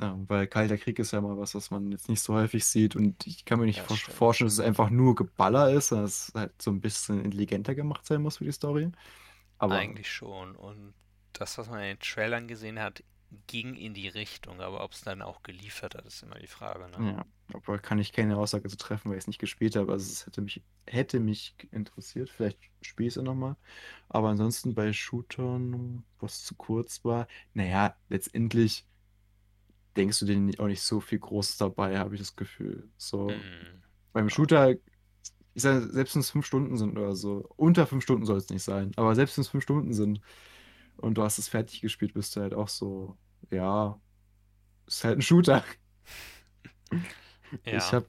Ja, weil Kalter Krieg ist ja mal was, was man jetzt nicht so häufig sieht und ich kann mir nicht Das vorstellen, dass es einfach nur Geballer ist, sondern dass es halt so ein bisschen intelligenter gemacht sein muss für die Story. Aber Eigentlich schon. Und das, was man in den Trailern gesehen hat, ging in die Richtung. Aber ob es dann auch geliefert hat, ist immer die Frage, ne? ja, obwohl kann ich keine Aussage zu treffen, weil ich es nicht gespielt habe. Also es hätte mich, hätte mich interessiert. Vielleicht spiele ich es ja nochmal. Aber ansonsten bei Shootern, was zu kurz war, naja, letztendlich denkst du dir auch nicht so viel Großes dabei, habe ich das Gefühl. So Mhm. beim. Shooter, ich sage, selbst wenn es fünf Stunden sind oder so, unter fünf Stunden soll es nicht sein, aber selbst wenn es fünf Stunden sind und du hast es fertig gespielt, bist du halt auch so, ja, ist halt ein Shooter. Ich Ja. habe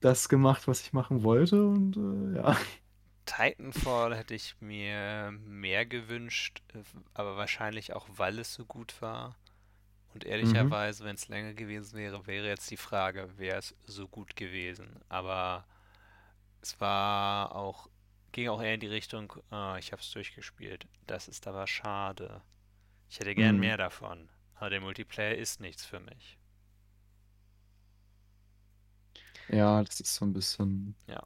das gemacht, was ich machen wollte und äh, ja. Titanfall hätte ich mir mehr gewünscht, äh, aber wahrscheinlich auch, weil es so gut war. Und Mhm. ehrlicherweise, wenn es länger gewesen wäre, wäre jetzt die Frage, wäre es so gut gewesen. Aber es war auch, ging auch eher in die Richtung, ah, ich habe es durchgespielt. Das ist aber schade. Ich hätte gern Mhm. mehr davon. Aber der Multiplayer ist nichts für mich. Ja, das ist so ein bisschen. Ja.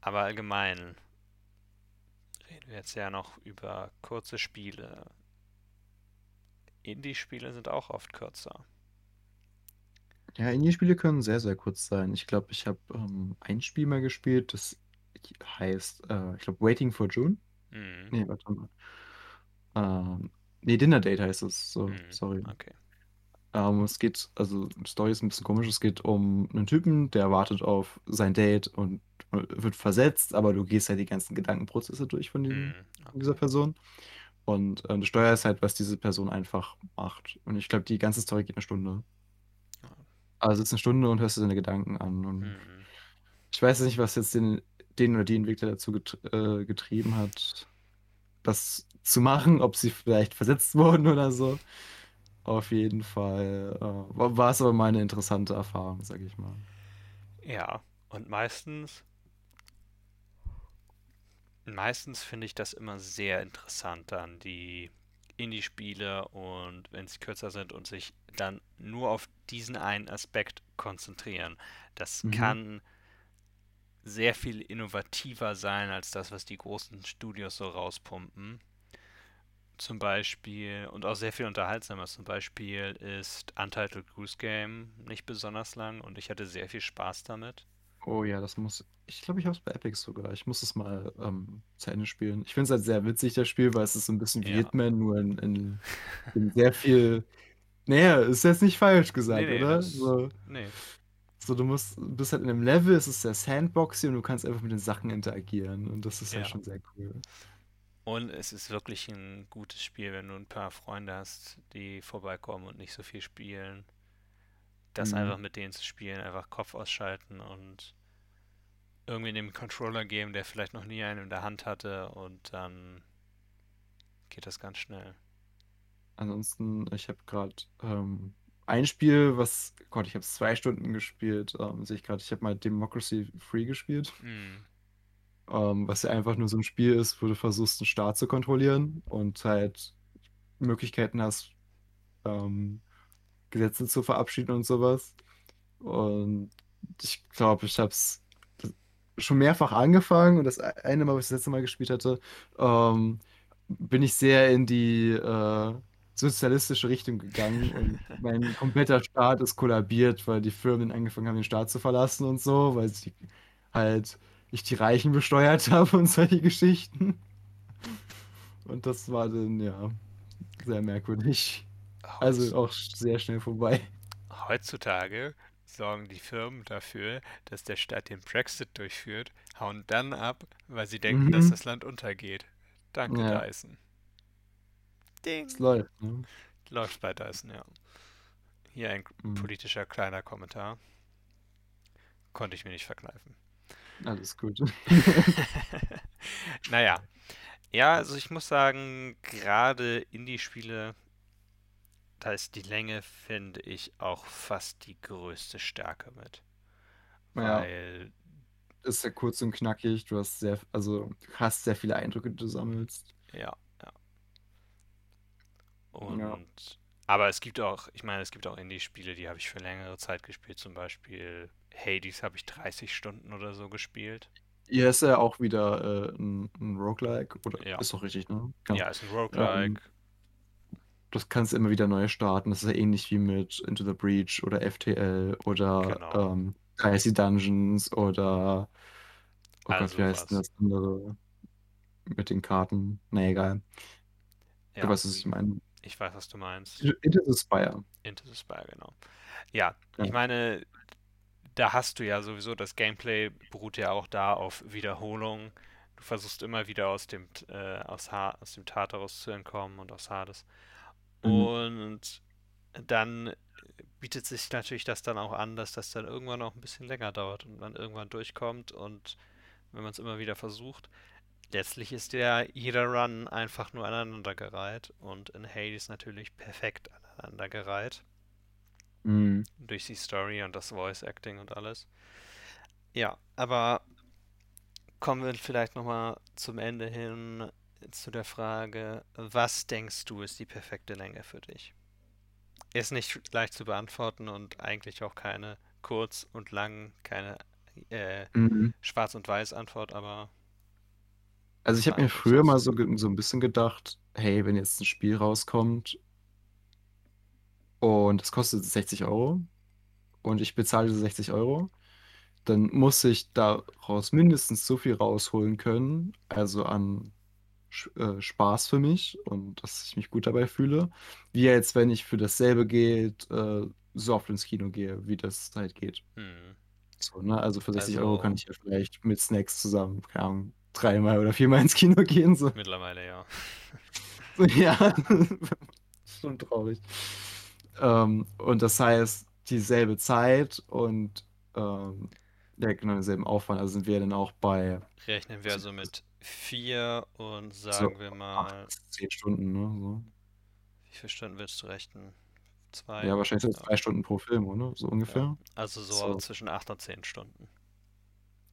Aber allgemein reden wir jetzt ja noch über kurze Spiele. Indie-Spiele sind auch oft kürzer. Ja, Indie-Spiele können sehr, sehr kurz sein. Ich glaube, ich habe ähm, ein Spiel mal gespielt, das heißt, äh, ich glaube, Waiting for June. Mhm. Nee, warte mal. Ähm, nee, Dinner Date heißt es. So, Mhm. sorry. Okay. Ähm, es geht, also die Story ist ein bisschen komisch. Es geht um einen Typen, der wartet auf sein Date und wird versetzt, aber du gehst halt die ganzen Gedankenprozesse durch von, diesem, Mhm. von dieser Okay. Person. Und äh, du steuerst halt, was diese Person einfach macht. Und ich glaube, die ganze Story geht eine Stunde. Also sitzt eine Stunde und hörst dir deine Gedanken an. Und Mhm. ich weiß nicht, was jetzt den, den oder die Entwickler dazu get äh, getrieben hat, das zu machen, ob sie vielleicht versetzt wurden oder so. Auf jeden Fall äh, war war es aber mal eine interessante Erfahrung, sag ich mal. Ja, und meistens, meistens finde ich das immer sehr interessant dann, die Indie-Spiele und wenn sie kürzer sind und sich dann nur auf diesen einen Aspekt konzentrieren. Das Mhm. kann sehr viel innovativer sein als das, was die großen Studios so rauspumpen. Zum Beispiel, und auch sehr viel unterhaltsamer, zum Beispiel ist Untitled Goose Game nicht besonders lang und ich hatte sehr viel Spaß damit. Oh ja, das muss. Ich glaube, ich habe es bei Epic sogar. Ich muss es mal ähm, zu Ende spielen. Ich finde es halt sehr witzig, das Spiel, weil es ist so ein bisschen wie Ja. Hitman, nur in, in, in sehr viel. Naja, ist jetzt nicht falsch Nee, gesagt, nee, oder? das. So, Nee. so du musst, bist halt in einem Level, es ist sehr sandboxy und du kannst einfach mit den Sachen interagieren. Und das ist halt Ja. schon sehr cool. Und es ist wirklich ein gutes Spiel, wenn du ein paar Freunde hast, die vorbeikommen und nicht so viel spielen. Das einfach Mhm. mit denen zu spielen, einfach Kopf ausschalten und irgendwie in dem Controller geben, der vielleicht noch nie einen in der Hand hatte und dann geht das ganz schnell. Ansonsten, ich habe gerade ähm, ein Spiel, was, Gott, ich habe es zwei Stunden gespielt, ähm, sehe ich gerade. Ich habe mal Democracy Free gespielt, Hm. ähm, was ja einfach nur so ein Spiel ist, wo du versuchst, einen Staat zu kontrollieren und halt Möglichkeiten hast, ähm, Gesetze zu verabschieden und sowas. Und ich glaube, ich habe es schon mehrfach angefangen und das eine Mal, wo ich das letzte Mal gespielt hatte, ähm, bin ich sehr in die äh, sozialistische Richtung gegangen und mein kompletter Staat ist kollabiert, weil die Firmen angefangen haben, den Staat zu verlassen und so, weil sie halt ich die Reichen besteuert habe und solche Geschichten. Und das war dann, ja, sehr merkwürdig. Also auch sehr schnell vorbei. heutzutage sorgen die Firmen dafür, dass der Staat den Brexit durchführt, hauen dann ab, weil sie denken, dass Mhm. das Land untergeht. Danke, Ja, Dyson. Es Ding. läuft, ne? Läuft bei Dyson, ja. Hier ein Mhm. politischer kleiner Kommentar. Konnte ich mir nicht verkneifen. Alles gut. Naja, ja, also ich muss sagen, gerade Indie-Spiele, da ist die Länge, finde ich, auch fast die größte Stärke mit. Ja, Weil, ist sehr kurz und knackig. Du hast sehr, also hast sehr viele Eindrücke, die du sammelst. ja, ja. Ja. Und, aber es gibt auch, ich meine, es gibt auch Indie-Spiele, die habe ich für längere Zeit gespielt. Zum Beispiel Hades habe ich 30 Stunden oder so gespielt. Hier ist ja auch wieder äh, ein, ein Roguelike, oder Ja, ist doch richtig, ne? Genau. ja, ist ein Ähm, Roguelike. das kannst du immer wieder neu starten. Das ist ja ähnlich wie mit Into the Breach oder FTL oder Genau. ähm, Dicey Dungeons oder oh Gott, Also wie heißt denn das andere mit den Karten? Na egal. Du Ja, weißt, was ich meine. Ich weiß, was du meinst. Into the Spire. Into the Spire, genau. Ja, Ja. ich meine, da hast du ja sowieso, das Gameplay beruht ja auch da auf Wiederholung. Du versuchst immer wieder aus dem, äh, aus, ha aus dem Tartarus zu entkommen und aus Hades. Mhm. Und dann bietet sich natürlich das dann auch an, dass das dann irgendwann auch ein bisschen länger dauert und man irgendwann durchkommt und wenn man es immer wieder versucht. Letztlich ist ja jeder Run einfach nur aneinandergereiht und in Hades natürlich perfekt aneinandergereiht. Mhm. Durch die Story und das Voice Acting und alles. Ja, aber kommen wir vielleicht nochmal zum Ende hin zu der Frage, was denkst du ist die perfekte Länge für dich? Ist nicht leicht zu beantworten und eigentlich auch keine kurz und lang, keine äh, Mhm. schwarz und weiß Antwort, aber Also ich habe mir früher mal so, so ein bisschen gedacht, hey, wenn jetzt ein Spiel rauskommt und es kostet 60 Euro und ich bezahle diese 60 Euro, dann muss ich daraus mindestens so viel rausholen können, also an äh, Spaß für mich und dass ich mich gut dabei fühle, wie jetzt, wenn ich für dasselbe Geld äh, so oft ins Kino gehe, wie das halt geht. hm, So, ne? Also für 60 Euro kann also ich ja vielleicht mit Snacks zusammen, keine Ahnung, dreimal oder viermal ins Kino gehen. So. mittlerweile ja. Ja, schon traurig. Ähm, und das heißt, dieselbe Zeit und ähm, ja, genau denselben Aufwand. Also sind wir dann auch bei Rechnen wir so, also mit vier und so sagen wir acht mal, zehn Stunden, ne? So. wie viele Stunden willst du rechnen? Zwei? Ja, wahrscheinlich so Ja, zwei Stunden pro Film, oder? So ja. ungefähr. Also so So, zwischen acht und zehn Stunden.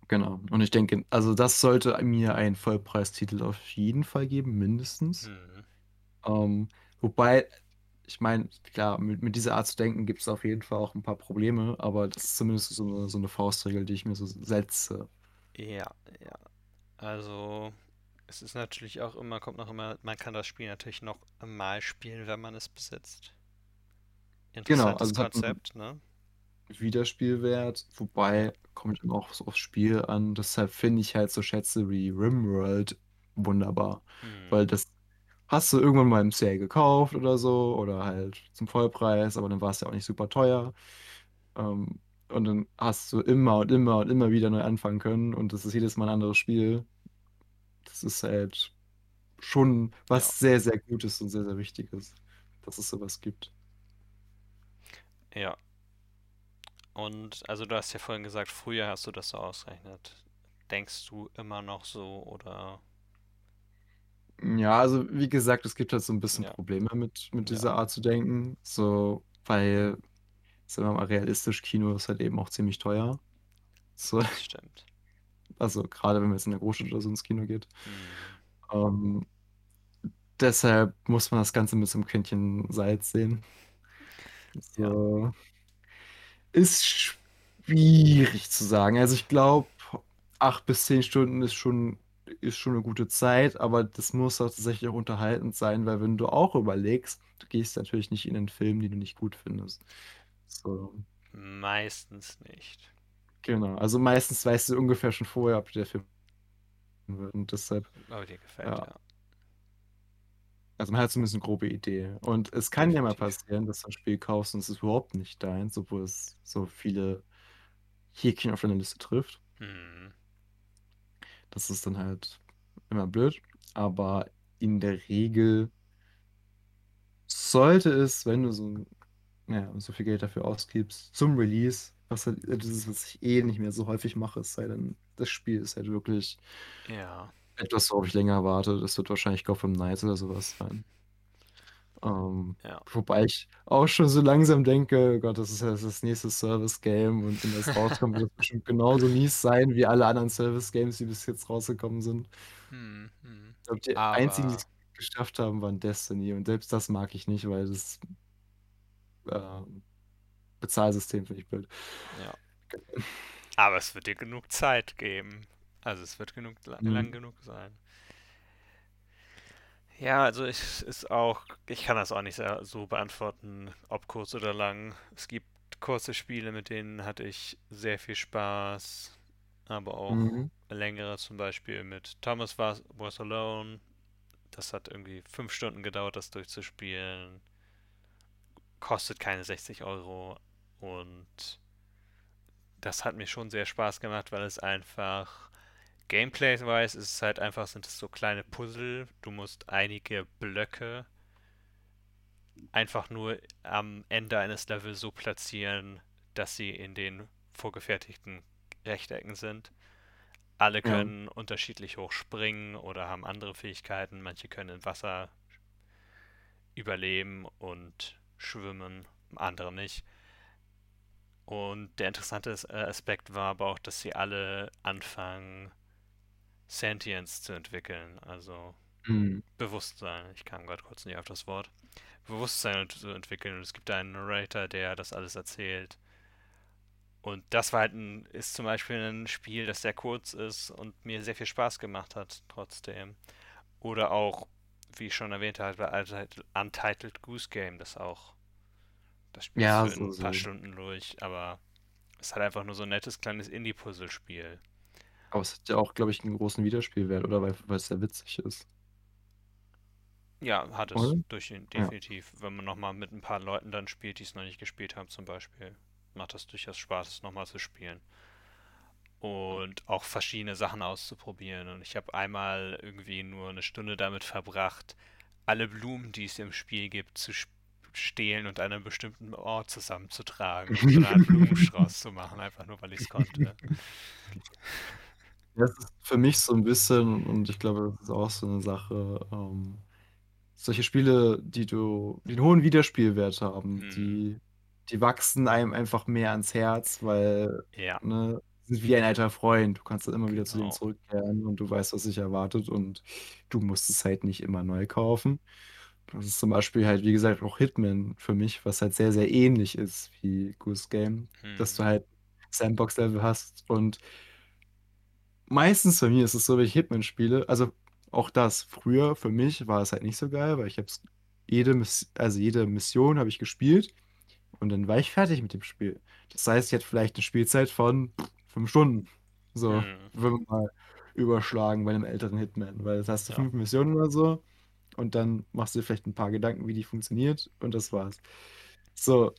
Genau. Und ich denke, also das sollte mir einen Vollpreistitel auf jeden Fall geben, mindestens. Hm, Ähm, wobei, ich meine, klar, mit, mit dieser Art zu denken gibt es auf jeden Fall auch ein paar Probleme, aber das ist zumindest so eine, so eine Faustregel, die ich mir so setze. ja, ja. Also es ist natürlich auch immer, kommt noch immer, man kann das Spiel natürlich noch mal spielen, wenn man es besitzt. Genau, Interessantes also es hat einen Konzept, ne? Wiederspielwert, Ja. wobei kommt immer auch so aufs Spiel an. Deshalb finde ich halt so Schätze wie RimWorld wunderbar, weil Hm, das hast du irgendwann mal im Sale gekauft oder so oder halt zum Vollpreis, aber dann war es ja auch nicht super teuer. Ähm, und dann hast du immer und immer und immer wieder neu anfangen können und das ist jedes Mal ein anderes Spiel. Das ist halt schon ja, was sehr, sehr Gutes und sehr, sehr Wichtiges, dass es sowas gibt. ja. Und also du hast ja vorhin gesagt, früher hast du das so ausgerechnet. Denkst du immer noch so oder? Ja, also wie gesagt, es gibt halt so ein bisschen Ja, Probleme mit, mit ja, dieser Art zu denken. So, weil, sagen wir mal, realistisch, Kino ist halt eben auch ziemlich teuer. So, das stimmt. also gerade wenn man jetzt in der Großstadt oder so ins Kino geht. Hm, Ähm, deshalb muss man das Ganze mit so einem Quäntchen Salz sehen. ja, So, ist schwierig zu sagen. Also ich glaube, acht bis zehn Stunden ist schon, ist schon eine gute Zeit, aber das muss auch tatsächlich auch unterhaltend sein, weil wenn du auch überlegst, du gehst natürlich nicht in einen Film, den du nicht gut findest. So, meistens nicht. genau. Also meistens weißt du ungefähr schon vorher, ob dir der Film wird. Und deshalb, Aber dir gefällt, ja, ja. Also man hat zumindest eine grobe Idee. Und es kann ja mal passieren, dass du ein Spiel kaufst und es ist überhaupt nicht deins, obwohl es so viele Häkchen auf deiner Liste trifft. Hm, Das ist dann halt immer blöd. Aber in der Regel sollte es, wenn du so, ja, so viel Geld dafür ausgibst, zum Release, was halt das ist, was ich eh nicht mehr so häufig mache, es sei denn, das Spiel ist halt wirklich ja, etwas, worauf ich länger warte. Das wird wahrscheinlich Gotham Knights oder sowas sein. Ähm, ja. wobei ich auch schon so langsam denke, Gott, das ist ja das nächste Service-Game und wenn das rauskommt, wird es bestimmt genauso mies sein wie alle anderen Service-Games, die bis jetzt rausgekommen sind. Hm, hm. Ich glaube, die einzigen, die Aber, es geschafft haben, waren Destiny und selbst das mag ich nicht, weil das ähm, Bezahlsystem finde ich blöd. ja. Aber es wird dir genug Zeit geben. Also es wird genug la- lang Mhm. genug sein. Ja, also ich ist auch, ich kann das auch nicht so beantworten, ob kurz oder lang. Es gibt kurze Spiele, mit denen hatte ich sehr viel Spaß, aber auch Mhm. längere, zum Beispiel mit Thomas Was, Was Alone. Das hat irgendwie fünf Stunden gedauert, das durchzuspielen. Kostet keine 60 Euro und das hat mir schon sehr Spaß gemacht, weil es einfach Gameplay-wise ist es halt einfach, sind es so kleine Puzzle. Du musst einige Blöcke einfach nur am Ende eines Levels so platzieren, dass sie in den vorgefertigten Rechtecken sind. Alle Ja. können unterschiedlich hoch springen oder haben andere Fähigkeiten. Manche können im Wasser überleben und schwimmen, andere nicht. Und der interessante äh, Aspekt war aber auch, dass sie alle anfangen, Sentience zu entwickeln, also Hm. Bewusstsein. Ich kam gerade kurz nicht auf das Wort. Bewusstsein zu entwickeln. Und es gibt einen Narrator, der das alles erzählt. Und das war halt ein, ist zum Beispiel ein Spiel, das sehr kurz ist und mir sehr viel Spaß gemacht hat, trotzdem. Oder auch, wie ich schon erwähnt habe, Untitled Goose Game, das auch. Das spielst Ja, in so, ein paar so. Stunden durch, aber es ist halt einfach nur so ein nettes kleines Indie-Puzzle-Spiel. Aber es hat ja auch, glaube ich, einen großen Wiederspielwert, oder? Weil, es sehr witzig ist. Ja, hat es Oder? durch Ja. definitiv. Wenn man nochmal mit ein paar Leuten dann spielt, die es noch nicht gespielt haben, zum Beispiel, macht das durchaus Spaß, es nochmal zu spielen. Und auch verschiedene Sachen auszuprobieren. Und ich habe einmal irgendwie nur eine Stunde damit verbracht, alle Blumen, die es im Spiel gibt, zu stehlen und an einem bestimmten Ort zusammenzutragen und so eine Art Blumenstrauß zu machen, einfach nur weil ich es konnte. Das ist für mich so ein bisschen, und ich glaube, das ist auch so eine Sache, ähm, solche Spiele, die du, die einen hohen Wiederspielwert haben, Hm, die, die wachsen einem einfach mehr ans Herz, weil, ja, ne, sie sind wie ein alter Freund. Du kannst dann immer wieder zu denen genau. zurückkehren und du weißt, was dich erwartet und du musst es halt nicht immer neu kaufen. Das ist zum Beispiel halt, wie gesagt, auch Hitman für mich, was halt sehr, sehr ähnlich ist wie Goose Game, dass du Hm, halt Sandbox-Level hast und meistens bei mir ist es so, wenn ich Hitman spiele, also auch das, früher für mich war es halt nicht so geil, weil ich habe jede, also jede Mission habe ich gespielt und dann war ich fertig mit dem Spiel. Das heißt, ich hatte vielleicht eine Spielzeit von fünf Stunden. So, hm, wenn wir mal überschlagen bei einem älteren Hitman, weil das hast du ja. fünf Missionen oder so und dann machst du dir vielleicht ein paar Gedanken, wie die funktioniert und das war's. So,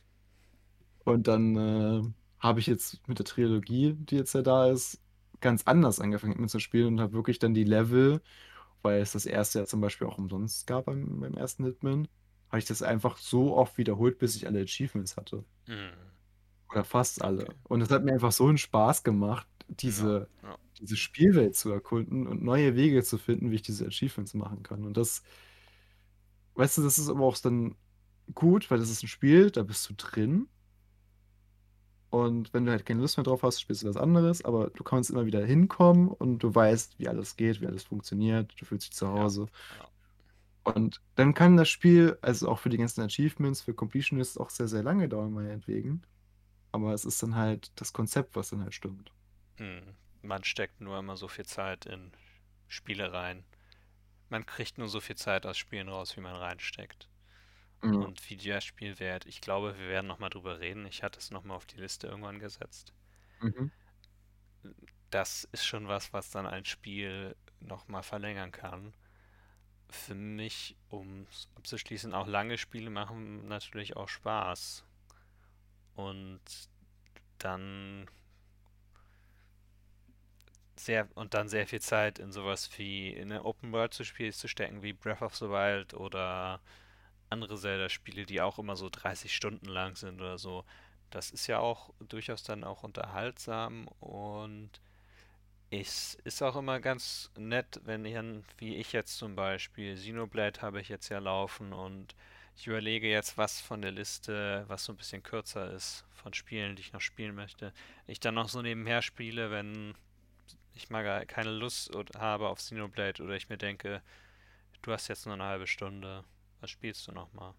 und dann äh, habe ich jetzt mit der Trilogie, die jetzt ja da ist, ganz anders angefangen mit zu spielen und habe wirklich dann die Level, weil es das erste ja zum Beispiel auch umsonst gab beim, beim ersten Hitman, habe ich das einfach so oft wiederholt, bis ich alle Achievements hatte. Hm, Oder fast alle. okay. Und es hat mir einfach so einen Spaß gemacht, Ja, diese, ja. diese Spielwelt zu erkunden und neue Wege zu finden, wie ich diese Achievements machen kann. Und das, weißt du, das ist aber auch dann gut, weil das ist ein Spiel, da bist du drin. Und wenn du halt keine Lust mehr drauf hast, spielst du was anderes, aber du kannst immer wieder hinkommen und du weißt, wie alles geht, wie alles funktioniert, du fühlst dich zu Hause. ja. Und dann kann das Spiel, also auch für die ganzen Achievements, für Completionists auch sehr, sehr lange dauern, meinetwegen. Aber es ist dann halt das Konzept, was dann halt stimmt. Hm. Man steckt nur immer so viel Zeit in Spiele rein. Man kriegt nur so viel Zeit aus Spielen raus, wie man reinsteckt. Ja. Und wie der Spielwert, ich glaube, wir werden nochmal drüber reden. Ich hatte es nochmal auf die Liste irgendwann gesetzt. Mhm. Das ist schon was, was dann ein Spiel nochmal verlängern kann. Für mich, um es abzuschließen, auch lange Spiele machen natürlich auch Spaß. Und dann sehr und dann sehr viel Zeit in sowas wie in eine Open World zu Spiel zu stecken, wie Breath of the Wild oder andere Zelda-Spiele, die auch immer so 30 Stunden lang sind oder so. Das ist ja auch durchaus dann auch unterhaltsam und es ist auch immer ganz nett, wenn ich, wie ich jetzt zum Beispiel, Xenoblade habe ich jetzt ja laufen und ich überlege jetzt, was von der Liste, was so ein bisschen kürzer ist, von Spielen, die ich noch spielen möchte, ich dann noch so nebenher spiele, wenn ich mal keine Lust habe auf Xenoblade oder ich mir denke, du hast jetzt nur eine halbe Stunde, was spielst du nochmal?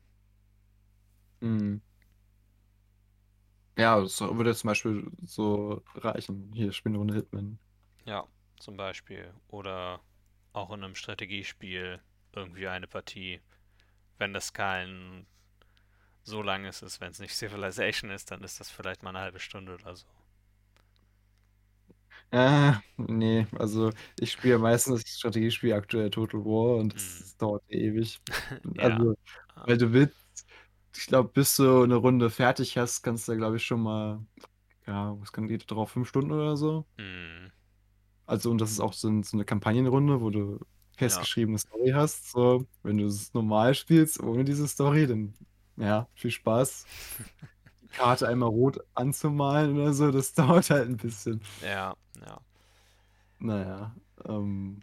Mhm. Ja, das würde zum Beispiel so reichen. Hier, spielen eine Runde Hitman. Ja, zum Beispiel. Oder auch in einem Strategiespiel irgendwie eine Partie. Wenn das kein so langes ist, wenn es nicht Civilization ist, dann ist das vielleicht mal eine halbe Stunde oder so. Äh, nee, also ich spiele meistens das Strategiespiel aktuell Total War und das, Hm. das dauert ewig. Ja. Also, weil du willst, ich glaube, bis du eine Runde fertig hast, kannst du, glaube ich, schon mal, ja, was kann geht drauf, fünf Stunden oder so. Hm. Also, und das ist auch so, ein, so eine Kampagnenrunde, wo du festgeschriebene Story hast. So, wenn du es normal spielst, ohne diese Story, dann ja, viel Spaß. Karte einmal rot anzumalen oder so, das dauert halt ein bisschen. Ja, ja. Naja, ähm,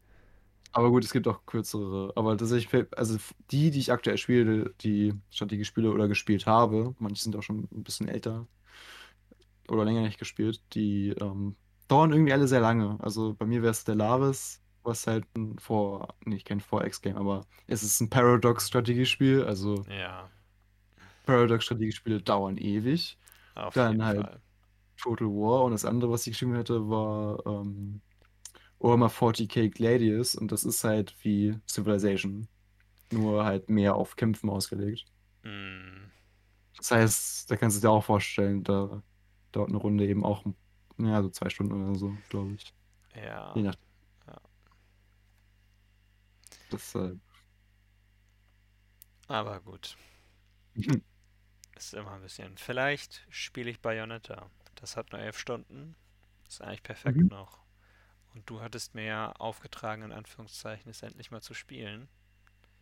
aber gut, es gibt auch kürzere. Aber tatsächlich, also die, die ich aktuell spiele, die Strategiespiele oder gespielt habe, manche sind auch schon ein bisschen älter oder länger nicht gespielt, die ähm, dauern irgendwie alle sehr lange. Also bei mir wäre Stellaris, was halt ein Vor, nicht kein 4X-Game, aber es ist ein Paradox-Strategiespiel. Also Ja, Paradox-Strategiespiele dauern ewig. auf Dann halt Fall. Total War und das andere, was ich geschrieben hätte, war ähm, Warhammer 40k Gladius und das ist halt wie Civilization, nur halt mehr auf Kämpfen ausgelegt. Mm, Das heißt, da kannst du dir auch vorstellen, da dauert eine Runde eben auch ja, so zwei Stunden oder so, glaube ich. ja, Je nach ja. Deshalb. Aber gut. Ist immer ein bisschen. Vielleicht spiele ich Bayonetta. Das hat nur elf Stunden. Ist eigentlich perfekt Mhm. noch. Und du hattest mir ja aufgetragen, in Anführungszeichen, es endlich mal zu spielen.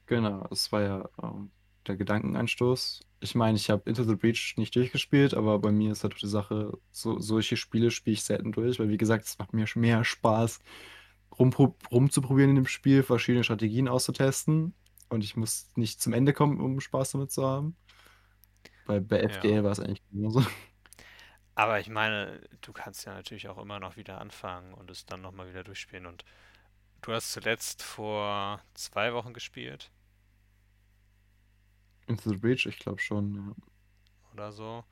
Genau, das war ja ähm, der Gedankenanstoß. Ich meine, ich habe Into the Breach nicht durchgespielt, aber bei mir ist halt die Sache, so, solche Spiele spiele ich selten durch, weil wie gesagt, es macht mir mehr Spaß, rumzuprobieren in dem Spiel, verschiedene Strategien auszutesten. Und ich muss nicht zum Ende kommen, um Spaß damit zu haben. Weil bei Ja. FGL war es eigentlich genauso. Aber ich meine, du kannst ja natürlich auch immer noch wieder anfangen und es dann nochmal wieder durchspielen. Und du hast zuletzt vor zwei Wochen gespielt Into the Breach, ich glaube schon, ja. oder so.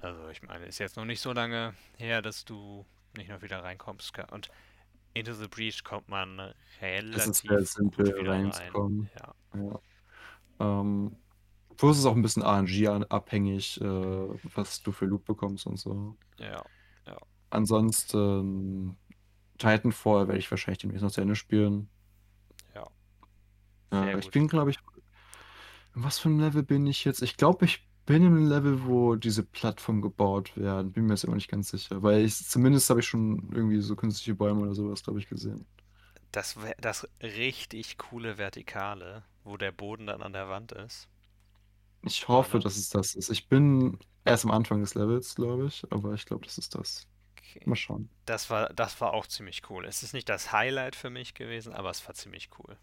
Also ich meine, ist jetzt noch nicht so lange her, dass du nicht noch wieder reinkommst. Und Into the Breach kommt man Es ist sehr relativ gut simpel wieder rein. reinzukommen. Ja, Ja. Ähm, plus ist auch ein bisschen RNG-abhängig, äh, was du für Loot bekommst und so. ja, ja. Ansonsten Titanfall werde ich wahrscheinlich demnächst noch zu Ende spielen. Ja, Ja, ich gut. bin, glaube ich, in was für einem Level bin ich jetzt? Ich glaube, ich bin im Level, wo diese Plattformen gebaut werden. Bin mir jetzt immer nicht ganz sicher, weil ich zumindest habe ich schon irgendwie so künstliche Bäume oder sowas, glaube ich, gesehen. Das, das richtig coole Vertikale, wo der Boden dann an der Wand ist. Ich hoffe, dass das? es das ist. Ich bin erst am Anfang des Levels, glaube ich, aber ich glaube, das ist das. Okay. Mal schauen. Das war, das war auch ziemlich cool. Es ist nicht das Highlight für mich gewesen, aber es war ziemlich cool.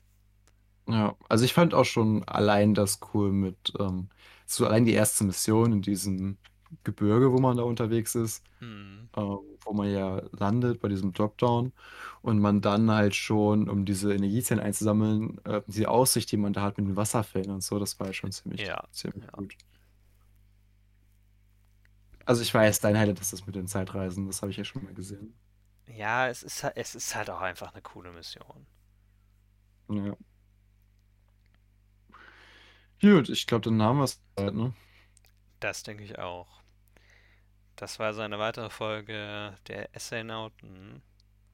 Ja, also ich fand auch schon allein das cool mit, ähm, so allein die erste Mission in diesem Gebirge, wo man da unterwegs ist, Hm, ähm, wo man ja landet bei diesem Dropdown und man dann halt schon, um diese Energiezellen einzusammeln, äh, die Aussicht, die man da hat mit den Wasserfällen und so, das war halt schon ziemlich, ja, ziemlich ja. gut. Also ich weiß, dein Highlight ist das mit den Zeitreisen, das habe ich ja schon mal gesehen. Ja, es ist, es ist halt auch einfach eine coole Mission. Ja. Gut, ich glaube, dann haben wir es halt, ne? Das denke ich auch. Das war so eine weitere Folge der Essaynauten.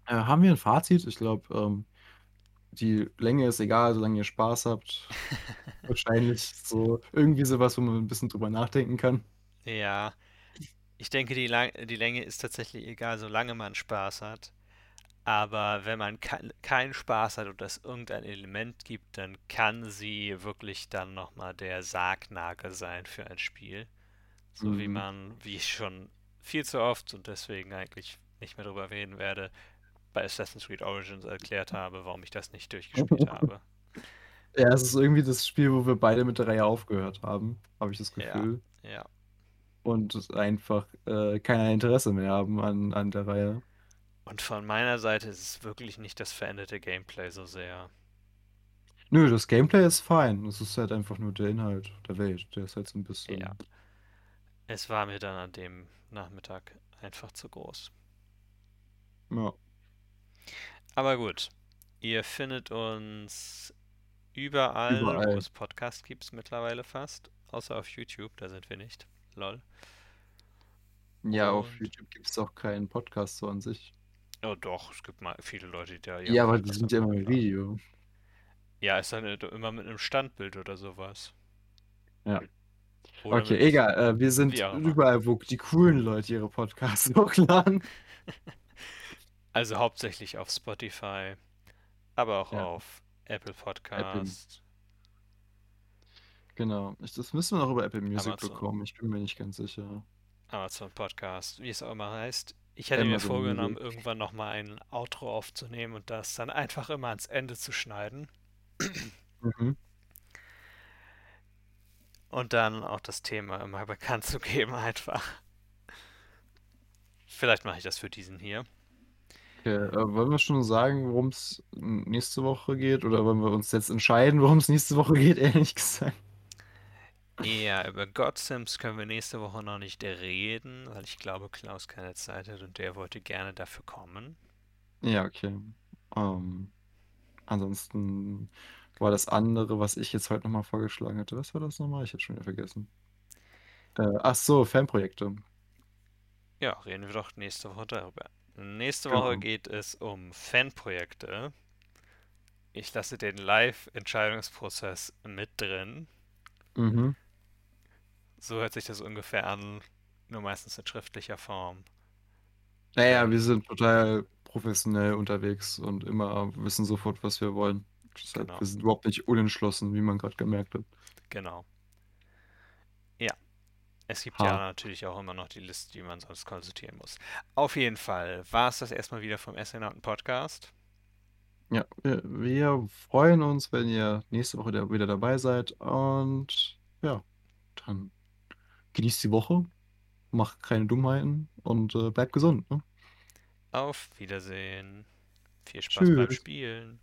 Äh, haben wir ein Fazit? Ich glaube, ähm, die Länge ist egal, solange ihr Spaß habt. Wahrscheinlich so irgendwie sowas, wo man ein bisschen drüber nachdenken kann. Ja, ich denke, die, Lang die Länge ist tatsächlich egal, solange man Spaß hat. Aber wenn man kein, keinen Spaß hat und es irgendein Element gibt, dann kann sie wirklich dann nochmal der Sargnagel sein für ein Spiel. So wie Mhm. man, wie ich schon viel zu oft und deswegen eigentlich nicht mehr drüber reden werde, bei Assassin's Creed Origins erklärt habe, warum ich das nicht durchgespielt habe. Ja, es ist irgendwie das Spiel, wo wir beide mit der Reihe aufgehört haben, habe ich das Ja, Gefühl. ja. Und es einfach äh, kein Interesse mehr haben an, an der Reihe. Und von meiner Seite ist es wirklich nicht das veränderte Gameplay so sehr. Nö, das Gameplay ist fein. Es ist halt einfach nur der Inhalt der Welt. Der ist halt so ein Ja, bisschen. Es war mir dann an dem Nachmittag einfach zu groß. Ja. Aber gut, ihr findet uns überall, wo Überall. es Podcasts gibt mittlerweile fast, außer auf YouTube, da sind wir nicht. Lol. Ja, auf Und, YouTube gibt es auch keinen Podcast so an sich. oh doch, es gibt mal viele Leute, die da Ja, aber die Podcast sind ja immer im. Video. Ja, ist dann immer mit einem Standbild oder sowas. Ja. Oder Okay, egal. Äh, wir sind überall, wo die coolen Leute ihre Podcasts hochladen. Also hauptsächlich auf Spotify, aber auch Ja, auf Apple Apple. Podcast. Genau. Das müssen wir noch über Apple Music Amazon. bekommen. Ich bin mir nicht ganz sicher. Amazon Podcast, wie es auch immer heißt. Ich hätte Amazon mir vorgenommen, Music. irgendwann nochmal ein Outro aufzunehmen und das dann einfach immer ans Ende zu schneiden. Mhm. Und dann auch das Thema immer bekannt zu geben, einfach. Vielleicht mache ich das für diesen hier. Okay, äh, wollen wir schon sagen, worum es nächste Woche geht? Oder wollen wir uns jetzt entscheiden, worum es nächste Woche geht, ehrlich gesagt? Ja, über God Sims können wir nächste Woche noch nicht reden, weil ich glaube, Klaus keine Zeit hat und der wollte gerne dafür kommen. Ja, okay. Ähm, ansonsten war das andere, was ich jetzt heute nochmal vorgeschlagen hatte. Was war das nochmal? Ich hätte schon wieder vergessen. Äh, ach so, Fanprojekte. Ja, reden wir doch nächste Woche darüber. Nächste Genau. Woche geht es um Fanprojekte. Ich lasse den Live-Entscheidungsprozess mit drin. Mhm. So hört sich das ungefähr an, nur meistens in schriftlicher Form. Naja, Ähm, wir sind total professionell unterwegs und immer wissen sofort, was wir wollen. Deshalb, Genau. wir sind überhaupt nicht unentschlossen, wie man gerade gemerkt hat. Genau. Ja. Es gibt Ha. ja natürlich auch immer noch die Liste, die man sonst konsultieren muss. Auf jeden Fall war es das erstmal wieder vom Astronauten Podcast. Ja, wir, wir freuen uns, wenn ihr nächste Woche da- wieder dabei seid. Und ja, dann genießt die Woche, macht keine Dummheiten und äh, bleibt gesund. Ne? Auf Wiedersehen. Viel Spaß beim Tschüss. Spielen.